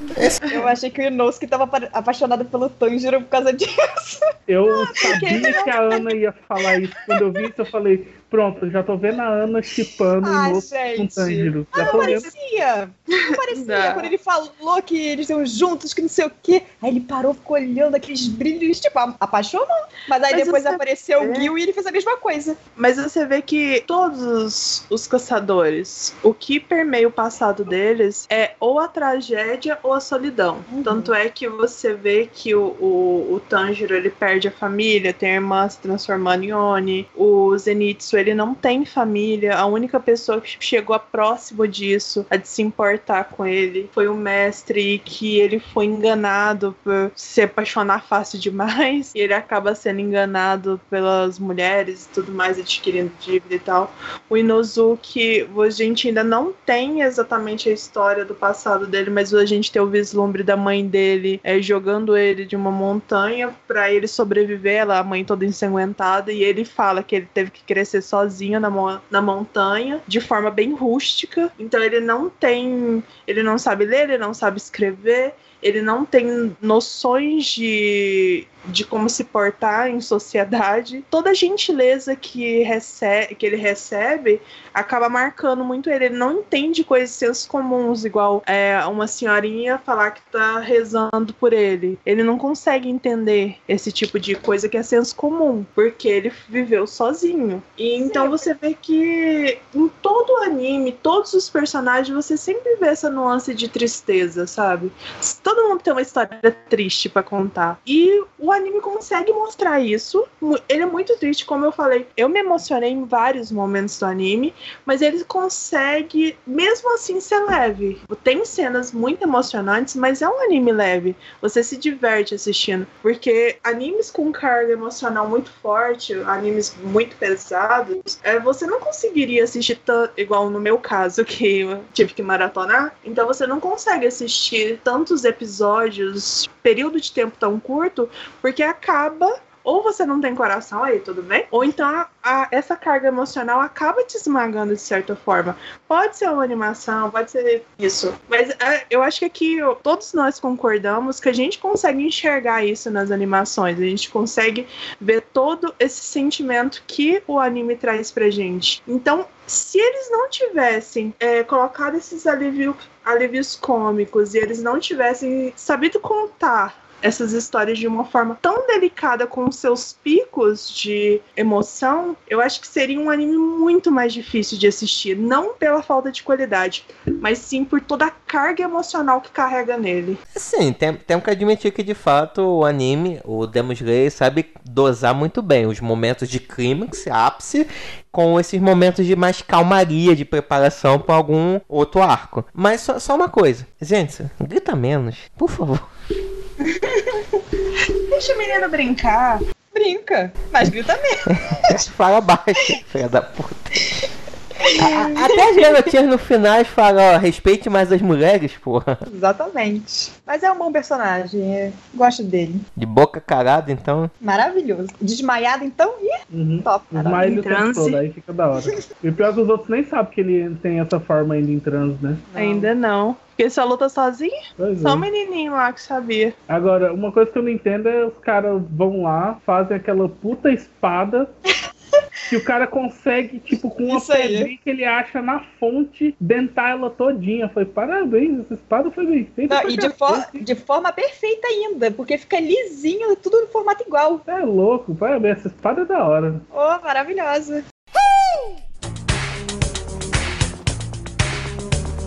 eu achei que o Inosuke tava apa- apaixonado pelo Tanjiro por causa disso. Eu sabia que a Ana ia falar isso. Quando eu vi isso, eu falei, Pronto, já tô vendo a Ana chipando Ai, o gente. com Tanjiro. Já Não tô vendo. parecia. Não parecia. Não. Quando ele falou que eles estão juntos, que não sei o quê. Aí ele parou, ficou olhando aqueles brilhos, tipo, apaixonou. Mas aí Mas depois apareceu o vê- Gil e ele fez a mesma coisa. Mas você vê que todos os, os caçadores, o que permeia o passado deles é ou a tragédia ou a solidão. Uhum. Tanto é que você vê que o, o, o Tanjiro ele perde a família, tem a irmã se transformando em Oni. O Zenitsu ele não tem família, a única pessoa que chegou a próximo disso, a de se importar com ele, foi o mestre que ele foi enganado por se apaixonar fácil [laughs] demais e ele acaba sendo enganado pelas mulheres e tudo mais, adquirindo dívida e tal. O Inozuki, a gente ainda não tem exatamente a história do passado dele, mas a gente tem o vislumbre da mãe dele é, jogando ele de uma montanha pra ele sobreviver, ela, a mãe toda ensanguentada, e ele fala que ele teve que crescer sozinho na, mo- na montanha, de forma bem rústica. Então ele não tem. Ele não sabe ler, ele não sabe escrever, ele não tem noções de, de como se portar em sociedade. Toda a gentileza que, recebe, que ele recebe acaba marcando muito ele. Ele não entende coisas senso comuns, igual é, uma senhorinha falar que tá rezando por ele. Ele não consegue entender esse tipo de coisa que é senso comum, porque ele viveu sozinho. E então você vê que em todo o anime, todos os personagens, você sempre vê essa nuance de tristeza, sabe? Todo mundo tem uma história triste pra contar. E o anime consegue mostrar isso. Ele é muito triste, como eu falei. Eu me emocionei em vários momentos do anime, mas ele consegue, mesmo assim, ser leve. Tem cenas muito emocionantes, mas é um anime leve. Você se diverte assistindo. Porque animes com carga emocional muito forte, animes muito pesados, é, você não conseguiria assistir tanto, igual no meu caso, [laughs] que eu tive que maratonar. Então você não consegue assistir tantos episódios, período de tempo tão curto, porque acaba. Ou você não tem coração aí, tudo bem? Ou então a- a- essa carga emocional acaba te esmagando de certa forma. Pode ser uma animação, pode ser isso. Mas é, eu acho que aqui ó, todos nós concordamos que a gente consegue enxergar isso nas animações. A gente consegue ver todo esse sentimento que o anime traz pra gente. Então, se eles não tivessem é, colocado esses alívio, alívios cômicos e eles não tivessem sabido contar essas histórias de uma forma tão delicada com seus picos de emoção, eu acho que seria um anime muito mais difícil de assistir, não pela falta de qualidade, mas sim por toda a carga emocional que carrega nele. Sim, tem, temos que admitir que de fato o anime, o Demon Slayer, sabe dosar muito bem os momentos de clímax, ápice, com esses momentos de mais calmaria, de preparação para algum outro arco. Mas só, só uma coisa, gente, grita menos, por favor. [laughs] Deixa o menino brincar. Brinca, mas grita mesmo. Fala baixo, filha da puta. A- a- [laughs] Até as garotinhas no final falam, ó, respeite mais as mulheres, porra. Exatamente. Mas é um bom personagem, é- gosto dele. De boca carada, então. Maravilhoso. Desmaiado, então, ih, Uhum. top. Tempo transe. todo, aí fica da hora. E pior é que os outros nem sabem que ele tem essa forma ainda em trans, né? Ainda não. Porque só luta sozinho? Pois Só é. o menininho lá que sabia. Agora, uma coisa que eu não entendo é os caras vão lá, fazem aquela puta espada [laughs] que o cara consegue, tipo, com uma pedrinha que ele acha na fonte, dentar ela todinha. Foi parabéns, essa espada foi bem feita. Não, e de, for- de forma perfeita ainda, porque fica lisinho, tudo no formato igual. É louco, parabéns, essa espada é da hora. Oh, maravilhosa.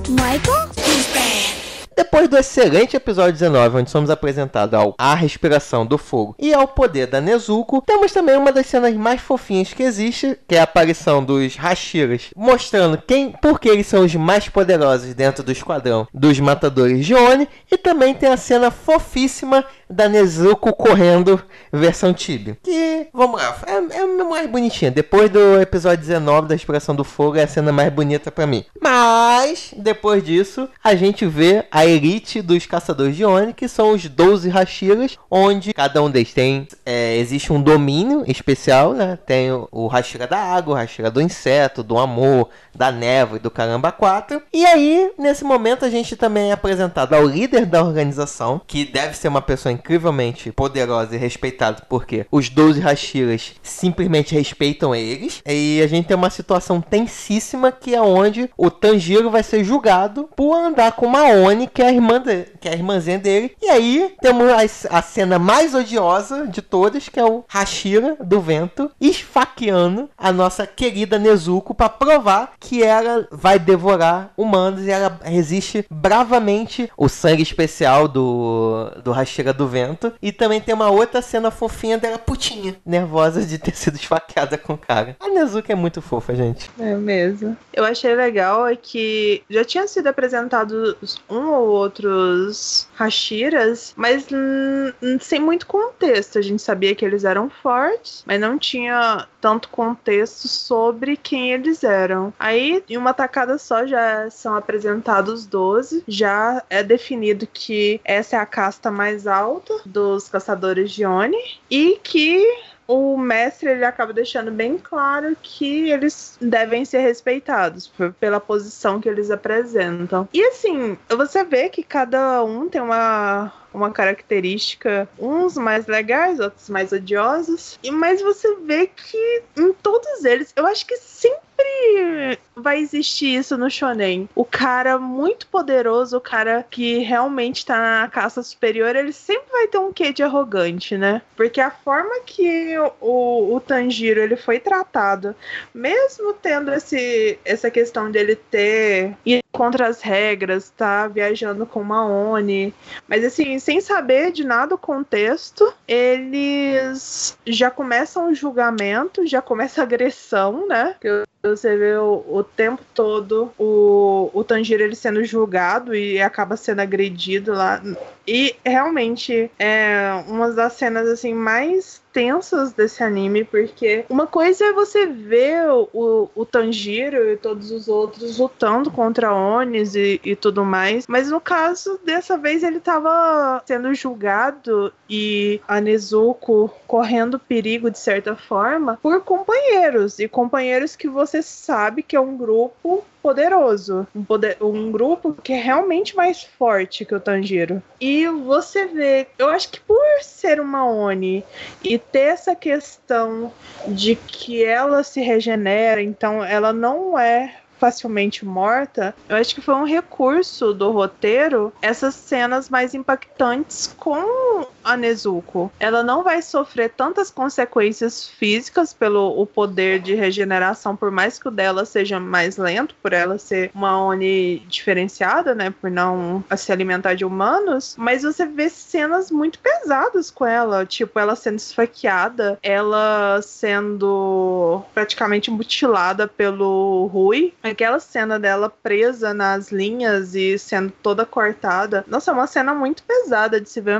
Michael? Depois do excelente episódio 19, onde somos apresentados ao A Respiração do Fogo e ao poder da Nezuko, temos também uma das cenas mais fofinhas que existe, que é a aparição dos Hashiras, mostrando quem, por que eles são os mais poderosos dentro do esquadrão dos matadores de Oni, e também tem a cena fofíssima da Nezuko correndo versão Tibia. Que, vamos lá, é, é a mais bonitinha. Depois do episódio 19 da Respiração do Fogo, é a cena mais bonita pra mim. Mas, depois disso, a gente vê a elite dos caçadores de Oni, que são os 12 Hashiras, onde cada um deles tem. é, existe um domínio especial, né? Tem o, o Hashira da água, o Hashira do inseto, do amor, da névoa e do caramba 4. E aí, nesse momento, a gente também é apresentado ao líder da organização, que deve ser uma pessoa incrivelmente poderosa e respeitada, porque os 12 Hashiras simplesmente respeitam eles. E a gente tem uma situação tensíssima que é onde o Tanjiro vai ser julgado por andar com uma Oni, que é a, irmã de, que é a irmãzinha dele. E aí temos a, a cena mais odiosa de todas, que é o Hashira do vento esfaqueando a nossa querida Nezuko para provar que ela vai devorar humanos e ela resiste bravamente o sangue especial do, do Hashira do vento. E também tem uma outra cena fofinha dela putinha, nervosa de ter sido esfaqueada com o cara. A Nezuko é muito fofa, gente. É mesmo. Eu achei legal é que já tinha sido apresentados um ou outros Hashiras, mas sem muito contexto. A gente sabia que eles eram fortes, mas não tinha tanto contexto sobre quem eles eram. Aí, em uma tacada só, já são apresentados 12. Já é definido que essa é a casta mais alta dos caçadores de Oni. E que o mestre ele acaba deixando bem claro que eles devem ser respeitados pela posição que eles apresentam. E assim, você vê que cada um tem uma uma característica, uns mais legais, outros mais odiosos. E mas você vê que em todos eles, eu acho que sempre vai existir isso no shonen. O cara muito poderoso, o cara que realmente tá na caça superior, ele sempre vai ter um quê de arrogante, né? Porque a forma que o, o Tanjiro ele foi tratado, mesmo tendo esse, essa questão dele ter ir contra as regras, tá viajando com uma Oni, mas assim, sem saber de nada o contexto, eles já começam o julgamento, já começa a agressão, né? Você vê o, o tempo todo o, o Tanjiro ele sendo julgado e acaba sendo agredido lá. E realmente é uma das cenas assim mais tensas desse anime, porque uma coisa é você ver o, o Tanjiro e todos os outros lutando contra Onis e, e tudo mais, mas no caso dessa vez ele estava sendo julgado e a Nezuko correndo perigo de certa forma por companheiros e companheiros que você sabe que é um grupo poderoso, um, poder, um grupo que é realmente mais forte que o Tanjiro. E você vê, eu acho que por ser uma Oni e ter essa questão de que ela se regenera, então ela não é facilmente morta, eu acho que foi um recurso do roteiro essas cenas mais impactantes com a Nezuko. Ela não vai sofrer tantas consequências físicas pelo o poder de regeneração, por mais que o dela seja mais lento, por ela ser uma Oni diferenciada, né, por não se alimentar de humanos, mas você vê cenas muito pesadas com ela, tipo ela sendo esfaqueada, ela sendo praticamente mutilada pelo Rui, aquela cena dela presa nas linhas e sendo toda cortada. Nossa, é uma cena muito pesada de se ver.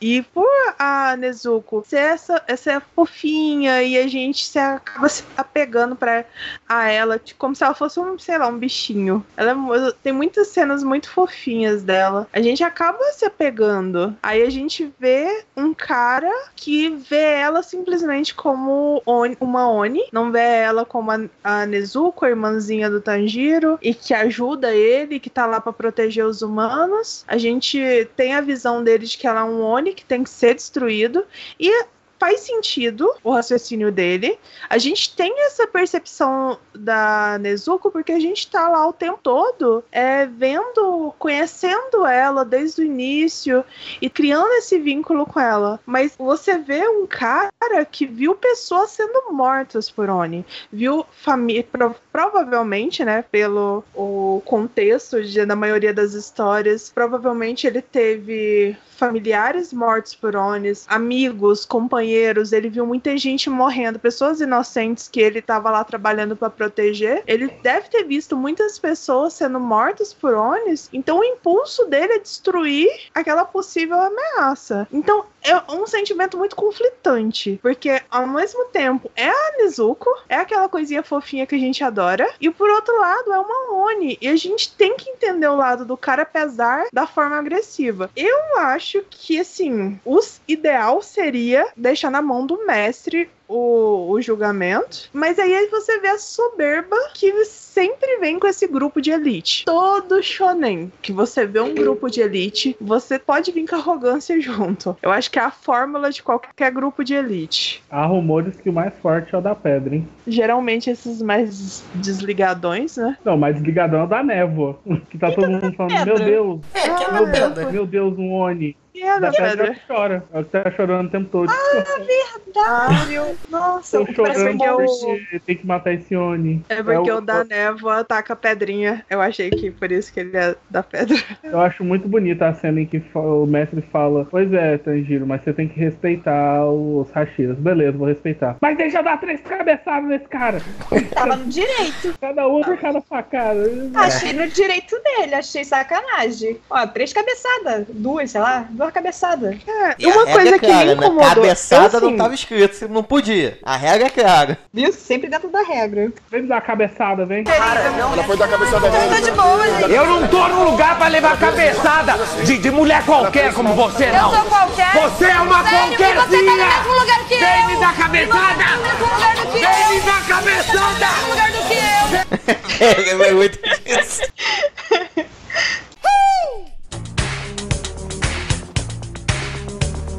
E por a Nezuko ser essa, essa fofinha e a gente se acaba se apegando para a ela, tipo, como se ela fosse um, sei lá, um bichinho. Ela é, tem muitas cenas muito fofinhas dela. A gente acaba se apegando. Aí a gente vê um cara que vê ela simplesmente como uma Oni, não vê ela como a, a Nezuko, a irmãzinha do Tanjiro e que ajuda ele, que tá lá para proteger os humanos. A gente tem a visão dele de que ela é um Oni que tem que ser destruído e faz sentido o raciocínio dele. A gente tem essa percepção da Nezuko porque a gente tá lá o tempo todo é, vendo, conhecendo ela desde o início e criando esse vínculo com ela. Mas você vê um cara que viu pessoas sendo mortas por Oni, viu família, pro, provavelmente, né, pelo o contexto de, da maioria das histórias, provavelmente ele teve familiares mortos por Onis, amigos, companheiros, ele viu muita gente morrendo, pessoas inocentes que ele estava lá trabalhando para proteger. Ele deve ter visto muitas pessoas sendo mortas por Onis, então o impulso dele é destruir aquela possível ameaça. Então é um sentimento muito conflitante, porque ao mesmo tempo é a Nezuko, é aquela coisinha fofinha que a gente adora, e por outro lado é uma Oni, e a gente tem que entender o lado do cara apesar da forma agressiva. Eu acho que assim, o ideal seria deixar na mão do mestre o, o julgamento, mas aí você vê a soberba que sempre vem com esse grupo de elite. Todo shonen que você vê um grupo de elite, você pode vir com arrogância junto. Eu acho que é a fórmula de qualquer grupo de elite. Há rumores que o mais forte é o da pedra, hein? Geralmente esses mais desligadões, né? Não, mais desligadão é o da névoa. [laughs] Que tá todo mundo falando, meu Deus, É, que é meu pedra. meu Deus, um Oni. É da Da pedra pedra. que chora. É o que tá chorando o tempo todo. Dário. Nossa, Tô o que parece chorando que é o... tem que matar esse Oni. É porque É o, da névoa ataca a pedrinha. Eu achei que por isso que ele é da pedra. Eu acho muito bonita a cena em que o mestre fala: Pois é, Tanjiro, mas você tem que respeitar os Hashiras. Beleza, vou respeitar. Mas deixa eu dar três cabeçadas nesse cara. Tava no direito. [laughs] Cada um por cada facada. Achei no direito dele, achei sacanagem. Ó, três cabeçadas. Duas, sei lá, duas cabeçadas. É, E a uma coisa é que me clara, né? incomodou. Cabeçada eu, não assim, tava escrito, não podia. A regra é clara. Viu? Sempre dentro da regra. Vem me dar a cabeçada, vem. Ela foi dar cabeçada Eu tô de boa, gente. Eu não tô num lugar pra levar cabeçada de, de mulher qualquer como você, não. Eu sou qualquer. Você é uma Sério, e você tá no qualquerzinha. mesmo lugar que eu. Vem me dar cabeçada. No mesmo lugar do que Vem me dar cabeçada. No mesmo lugar do que eu. [laughs] É, é muito isso. [laughs]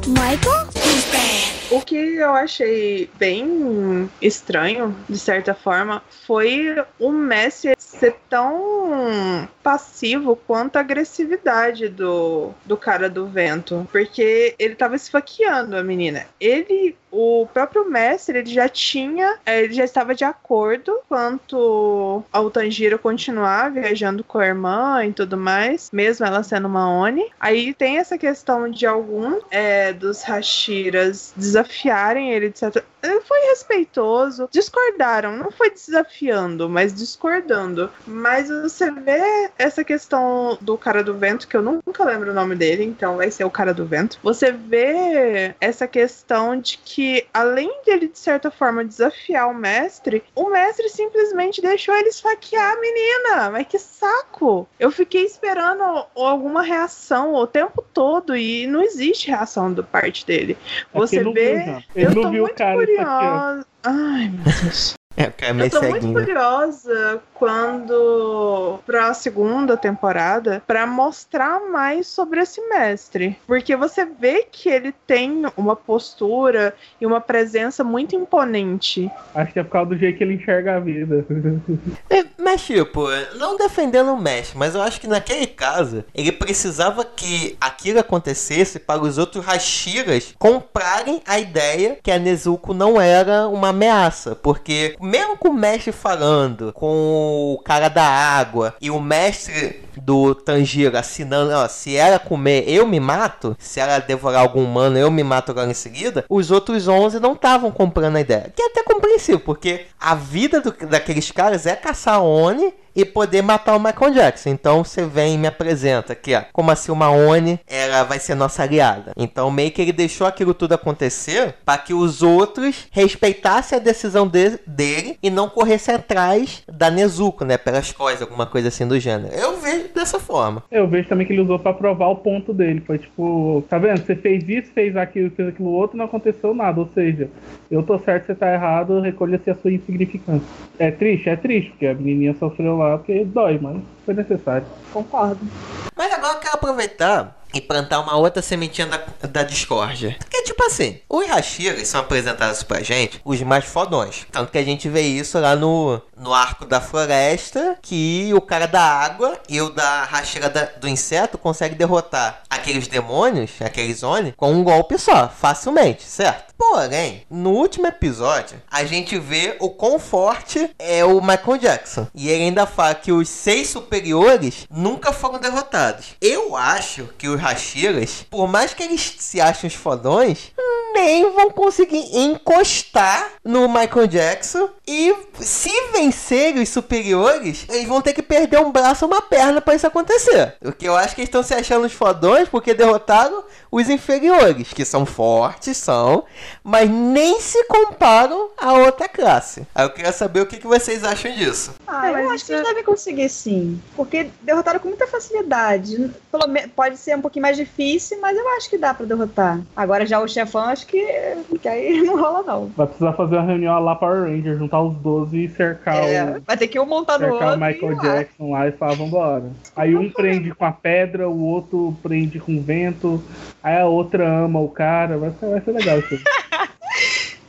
Michael? O que eu achei bem estranho, de certa forma, foi o Messi ser tão passivo quanto a agressividade do, do cara do vento. Porque ele tava esfaqueando a menina. Ele, o próprio mestre, ele já tinha, eh, ele já estava de acordo quanto ao Tanjiro continuar viajando com a irmã e tudo mais, mesmo ela sendo uma Oni. Aí tem essa questão de algum eh, dos Hashiras desafiarem ele de certa foi respeitoso, discordaram, não foi desafiando, mas discordando. Mas você vê essa questão do cara do vento, que eu nunca lembro o nome dele, então vai ser o cara do vento. Você vê essa questão de que, além dele, de certa forma, desafiar o mestre, o mestre simplesmente deixou ele esfaquear a menina. Mas que saco! Eu fiquei esperando alguma reação o tempo todo e não existe reação da parte dele. É Você vê. viu. Ele eu não tô viu o muito cara esfaqueando. curiosa. Ai, Deus. É, Eu tô muito ceguinho. curiosa quando pra segunda temporada pra mostrar mais sobre esse mestre, porque você vê que ele tem uma postura e uma presença muito imponente. Acho que é por causa do jeito que ele enxerga a vida. [laughs] É, mas, tipo, não defendendo o Mesh, mas eu acho que naquele caso, ele precisava que aquilo acontecesse para os outros Hashiras comprarem a ideia que a Nezuko não era uma ameaça. Porque, mesmo com o Mesh falando, com o cara da água e o mestre do Tanjiro assinando, ó, se ela comer, eu me mato, se ela devorar algum humano, eu me mato agora em seguida, os outros 11 não estavam comprando a ideia. Que é até compreensível, porque a vida do- daqueles caras é caçar Oni e poder matar o Michael Jackson. Então você vem e me apresenta aqui, ó, como assim uma Oni, ela vai ser nossa aliada. Então meio que ele deixou aquilo tudo acontecer para que os outros respeitassem a decisão de- dele e não corressem atrás da Nezuko, né, pelas coisas, alguma coisa assim do gênero. Eu vejo dessa forma. Eu vejo também que ele usou pra provar o ponto dele. Foi tipo, tá vendo? Você fez isso, fez aquilo, fez aquilo outro, não aconteceu nada. Ou seja, eu tô certo, você tá errado, recolha-se a sua insignificância. É triste? É triste, porque a menininha sofreu lá, porque dói, mas foi necessário. Concordo. Mas agora eu quero aproveitar e plantar uma outra sementinha da, da discórdia. Que é tipo assim, os Hashiras são apresentados pra gente os mais fodões. Tanto que a gente vê isso lá no, no arco da floresta, que o cara da água e o da Hashira da- do inseto consegue derrotar aqueles demônios, aqueles Oni, com um golpe só, facilmente, certo? Porém, no último episódio, a gente vê o quão forte é o Michael Jackson. E ele ainda fala que os seis superiores nunca foram derrotados. Eu acho que os Hashiras, por mais que eles se achem os fodões, nem vão conseguir encostar no Michael Jackson. E se vencerem os superiores, eles vão ter que perder um braço ou uma perna pra isso acontecer. Porque eu acho que eles estão se achando os fodões porque derrotaram os inferiores, que são fortes, são, mas nem se comparam a outra classe. Aí eu queria saber o que, que vocês acham disso. Ah, É, eu acho que eles é- devem conseguir sim. Porque derrotaram com muita facilidade. Pelo me- Pode ser um pouquinho mais difícil, mas eu acho que dá pra derrotar. Agora já o chefão, acho que, que aí [laughs] não rola, não. Vai precisar fazer uma reunião lá Power Ranger, juntar os 12 e cercar É, o. vai ter que um montar no Cercar outro. o Michael e lá. Jackson lá e falar, vambora. Aí um prende com a pedra, o outro prende com o vento, aí a outra ama o cara, vai ser, vai ser legal isso. [laughs]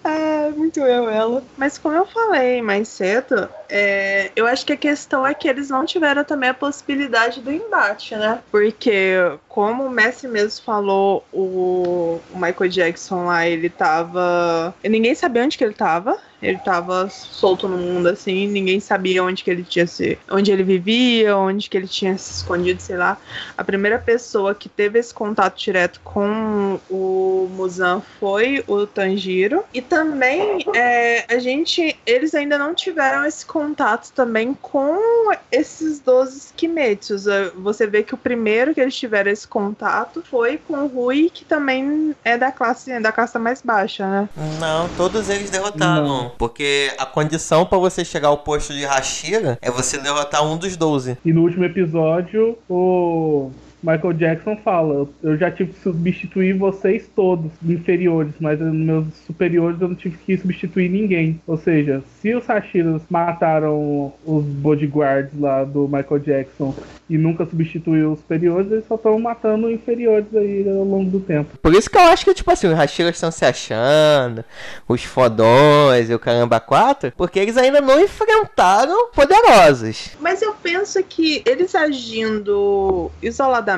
Ah, muito eu, ela. Mas como eu falei mais cedo, é, eu acho que a questão é que eles não tiveram também a possibilidade do embate, né? Porque, como o Messi mesmo falou, o, o Michael Jackson lá, ele tava. Ninguém sabia onde que ele tava. Ele tava solto no mundo, assim, ninguém sabia onde que ele tinha se. onde ele vivia, onde que ele tinha se escondido, sei lá. A primeira pessoa que teve esse contato direto com o Muzan foi o Tanjiro. E também é, a gente. Eles ainda não tiveram esse contato também com esses 12 Kimetsus. Eh, Você vê que o primeiro que eles tiveram esse contato foi com o Rui, que também é da classe da casta mais baixa, né? Não, todos eles derrotaram. Porque a condição pra você chegar ao posto de Hashira é você derrotar um dos 12. E no último episódio, o Michael Jackson fala: Eu já tive que substituir vocês todos, inferiores, mas nos meus superiores eu não tive que substituir ninguém. Ou seja, se os Hashiras mataram os bodyguards lá do Michael Jackson e nunca substituiu os superiores, eles só estão matando inferiores aí ao longo do tempo. Por isso que eu acho que, tipo assim, os Hashiras estão se achando, os fodões e o caramba 4, porque eles ainda não enfrentaram poderosos. Mas eu penso que eles agindo isoladamente,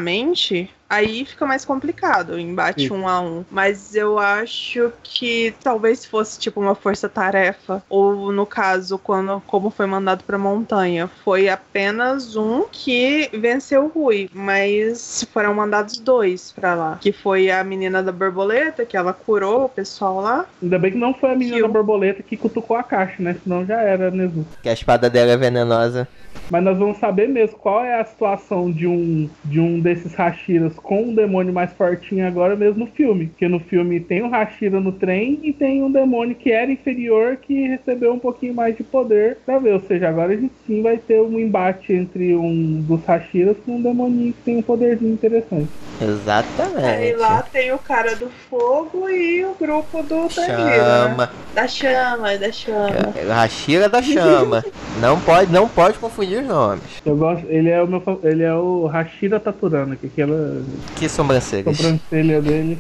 aí fica mais complicado o embate Isso. um a um. Mas eu acho que talvez fosse tipo uma força-tarefa. Ou no caso, quando como foi mandado pra montanha, foi apenas um que venceu o Rui. Mas foram mandados dois pra lá. Que foi a menina da borboleta, que ela curou o pessoal lá. Ainda bem que não foi a menina Que da borboleta que cutucou a caixa, né? Senão já era, Nezu. Que a espada dela é venenosa. Mas nós vamos saber mesmo qual é a situação de um, de um desses Hashiras com um demônio mais fortinho agora mesmo no filme. Porque no filme tem um Hashira no trem e tem um demônio que era inferior que recebeu um pouquinho mais de poder pra ver. Ou seja, agora a gente sim vai ter um embate entre um dos Hashiras com um demoninho que tem um poderzinho interessante. Exatamente. Aí lá tem o cara do fogo e o grupo do né? Chama. Da chama, da chama. É, Hashira da chama. [laughs] não pode, não pode confundir os nomes. Eu gosto, ele é o meu ele é o Hashira Taturana, que é aquela Que sobrancelhas. sobrancelha dele.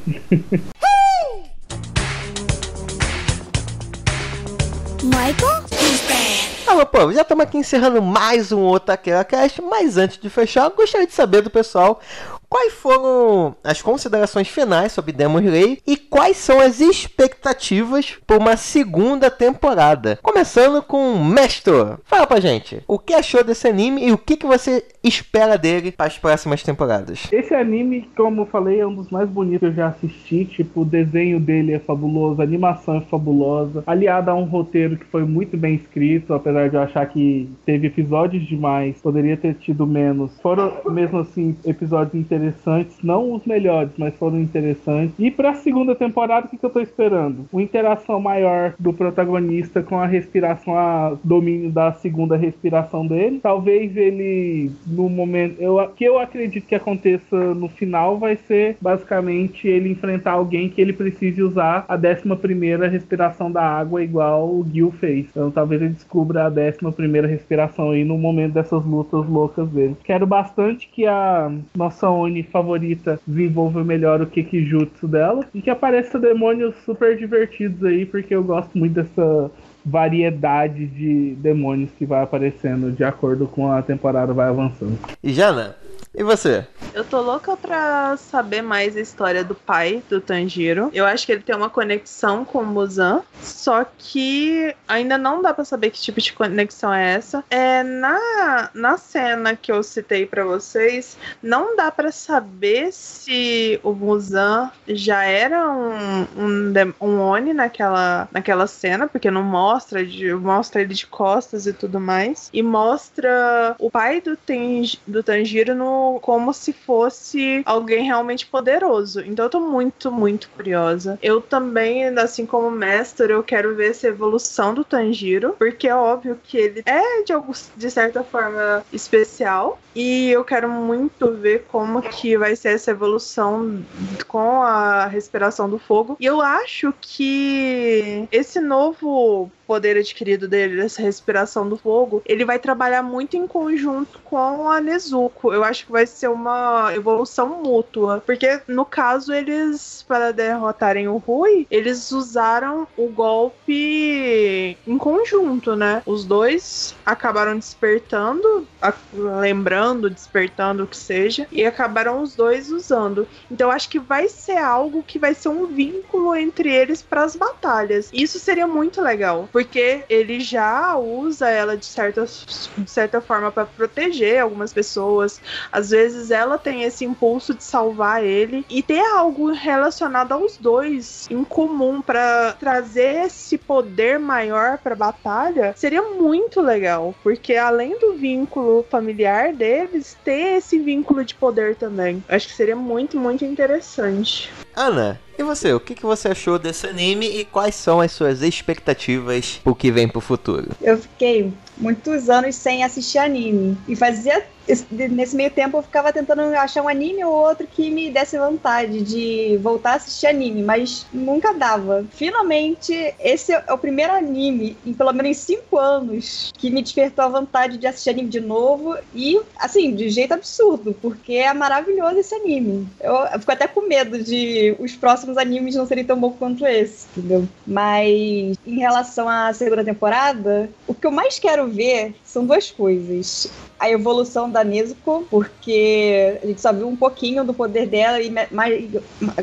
Michael? Meu povo, já estamos aqui encerrando mais um Otaquera Cast, mas antes de fechar, gostaria de saber do pessoal quais foram as considerações finais sobre Demon Slayer e quais são as expectativas por uma segunda temporada. Começando com o Mestre. Fala pra gente, o que achou desse anime e o que, que você espera dele para as próximas temporadas? Esse anime, como eu falei, é um dos mais bonitos que eu já assisti. Tipo, o desenho dele é fabuloso, a animação é fabulosa, aliado a um roteiro que foi muito bem escrito, apesar de eu achar que teve episódios demais, poderia ter tido menos. Foram, mesmo assim, episódios interessantes, não os melhores, mas foram interessantes. E pra segunda temporada, o que, que eu tô esperando? Uma interação maior do protagonista com a respiração, a domínio da segunda respiração dele. Talvez ele, no momento. O que eu acredito que aconteça no final vai ser basicamente ele enfrentar alguém que ele precise usar a 11 primeira respiração da água, igual o Gil fez. Então talvez ele descubra a 11 primeira respiração aí no momento dessas lutas loucas dele. Quero bastante que a nossa Favorita desenvolva melhor o Kikijutsu dela e que apareça demônios super divertidos aí, porque eu gosto muito dessa variedade de demônios que vai aparecendo de acordo com a temporada vai avançando. E Jana, e você? Eu tô louca pra saber mais a história do pai do Tanjiro. Eu acho que ele tem uma conexão com o Muzan, só que ainda não dá pra saber que tipo de conexão é essa. É na, na cena que eu citei pra vocês, não dá pra saber se o Muzan já era um, um, um Oni naquela, naquela cena, porque não mostra, de, mostra ele de costas e tudo mais. E mostra o pai do, Tenj, do Tanjiro no como, se fosse alguém realmente poderoso. Então eu tô muito, muito curiosa. Eu também, assim como mestre, eu quero ver essa evolução do Tanjiro, porque é óbvio que ele é de, algum, de certa forma especial. E eu quero muito ver como que vai ser essa evolução com a respiração do fogo. E eu acho que esse novo poder adquirido dele, dessa respiração do fogo, ele vai trabalhar muito em conjunto com a Nezuko. Eu acho que vai ser uma evolução mútua. Porque, no caso, eles, para derrotarem o Rui, eles usaram o golpe em conjunto, né? Os dois acabaram despertando, lembrando, despertando o que seja, e acabaram os dois usando. Então, acho que vai ser algo que vai ser um vínculo entre eles para as batalhas. Isso seria muito legal. Porque porque ele já usa ela de certa, de certa forma para proteger algumas pessoas. Às vezes ela tem esse impulso de salvar ele e ter algo relacionado aos dois em comum para trazer esse poder maior para batalha seria muito legal, porque além do vínculo familiar deles, ter esse vínculo de poder também. Acho que seria muito, muito interessante. Ana, e você, o que, que você achou desse anime e quais são as suas expectativas pro que vem pro futuro? Eu fiquei muitos anos sem assistir anime. E fazia nesse meio tempo eu ficava tentando achar um anime ou outro que me desse vontade de voltar a assistir anime, mas nunca dava. Finalmente, esse é o primeiro anime em pelo menos cinco anos que me despertou a vontade de assistir anime de novo e, assim, de jeito absurdo, porque é maravilhoso esse anime. Eu, eu fico até com medo de os próximos animes não serem tão bons quanto esse, entendeu? Mas em relação à segunda temporada, o que eu mais quero ver são duas coisas a evolução da Nezuko, porque a gente só viu um pouquinho do poder dela e mais,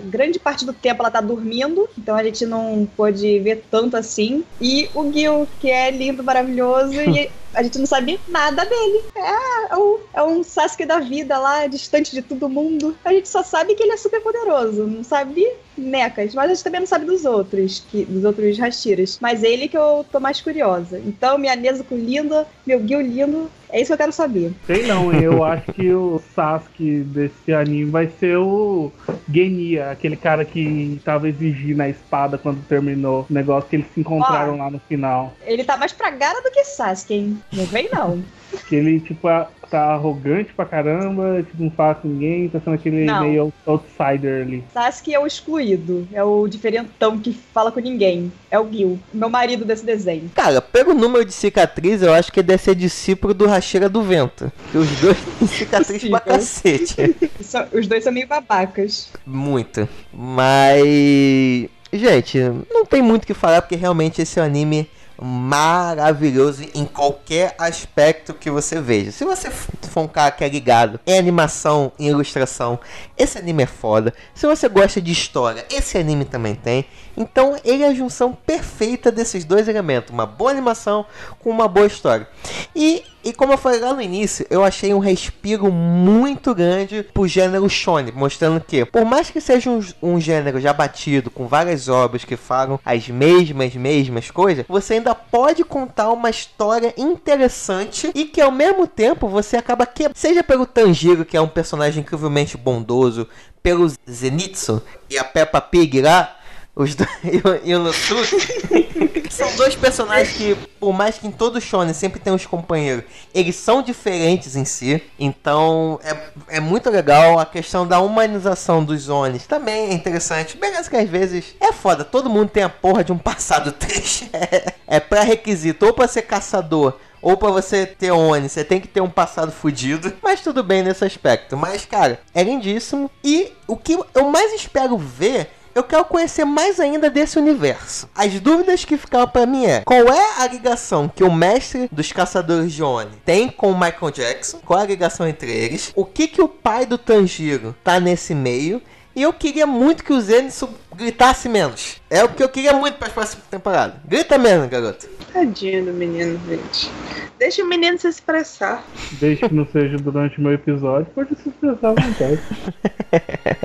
grande parte do tempo ela tá dormindo, então a gente não pôde ver tanto assim. E o Gil, que é lindo, maravilhoso, e [laughs] a gente não sabe nada dele. É, é, um, é um Sasuke da vida lá, distante de todo mundo. A gente só sabe que ele é super poderoso, não sabe necas, mas a gente também não sabe dos outros, que, dos outros Hashiras. Mas ele que eu tô mais curiosa. Então, minha Nezuko linda, meu Gil lindo, é isso que eu quero saber. Sei não, eu [laughs] acho que o Sasuke desse anime vai ser o Genia, aquele cara que tava exigindo a espada quando terminou o negócio que eles se encontraram Ó, lá no final. Ele tá mais pra Gara do que Sasuke, hein? Não vem não. Que ele, tipo, tá arrogante pra caramba, tipo, não fala com ninguém, tá sendo aquele não. meio outsider ali. Sasuke é o excluído, é o diferentão que fala com ninguém. É o Gil, meu marido desse desenho. Cara, pelo número de cicatriz, eu acho que ele deve ser discípulo do Racheira do Vento. Que os dois têm [laughs] cicatriz pra cacete. [laughs] os dois são meio babacas. Muito. Mas. Gente, não tem muito o que falar, porque realmente esse anime maravilhoso em qualquer aspecto que você veja. Se você for um cara que é ligado em animação, em ilustração, esse anime é foda. Se você gosta de história, esse anime também tem. Então ele é a junção perfeita desses dois elementos, uma boa animação com uma boa história. E e como eu falei lá no início, eu achei um respiro muito grande pro gênero shonen, mostrando que, por mais que seja um, um gênero já batido, com várias obras que falam as mesmas, mesmas coisas, você ainda pode contar uma história interessante e que ao mesmo tempo você acaba que seja pelo Tanjiro, que é um personagem incrivelmente bondoso, pelo Zenitsu e a Peppa Pig lá, os dois, [laughs] e o Nosuke [laughs] são dois personagens que, por mais que em todo shonen sempre tem os companheiros, eles são diferentes em si. Então é, é muito legal a questão da humanização dos Onis. Também é interessante. Beleza que às vezes é foda. Todo mundo tem a porra de um passado [laughs] triste. É, é pré-requisito. Ou pra ser caçador ou para você ter Oni, você tem que ter um passado fudido. Mas tudo bem nesse aspecto. Mas, cara, é lindíssimo. E o que eu mais espero ver eu quero conhecer mais ainda desse universo. As dúvidas que ficaram para mim é: qual é a ligação que o mestre dos caçadores de Oni tem com o Michael Jackson? Qual é a ligação entre eles? O que que o pai do Tanjiro tá nesse meio? E eu queria muito que o Zenitsu gritasse menos. É o que eu queria muito para a próxima temporada. Grita menos, garoto. Tadinho do menino, gente. Deixa o menino se expressar. Desde que não seja durante o meu episódio, pode se expressar à vontade.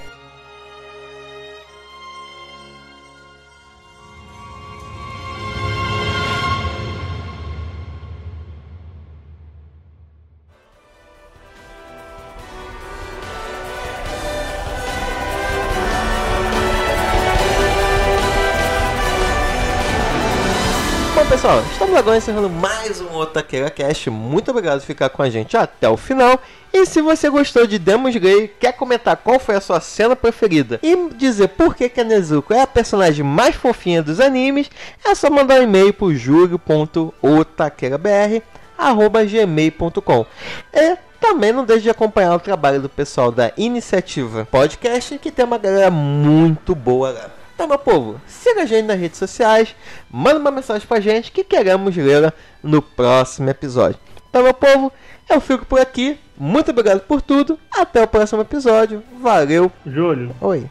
[laughs] estamos agora encerrando mais um Otakeira Cast. Muito obrigado por ficar com a gente até o final. E se você gostou de Demos Grey, quer comentar qual foi a sua cena preferida e dizer por que, que a Nezuko é a personagem mais fofinha dos animes, é só mandar um e-mail pro julio.otakeirabr.gmail.com E também não deixe de acompanhar o trabalho do pessoal da Iniciativa Podcast, que tem uma galera muito boa lá. Então, meu povo, siga a gente nas redes sociais, manda uma mensagem pra gente que queremos lê-la no próximo episódio. Então, meu povo, eu fico por aqui. Muito obrigado por tudo. Até o próximo episódio. Valeu. Júlio, Oi.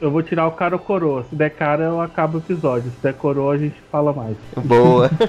eu vou tirar o cara ou coroa. Se der cara, eu acabo o episódio. Se der coroa, a gente fala mais. Boa. [laughs]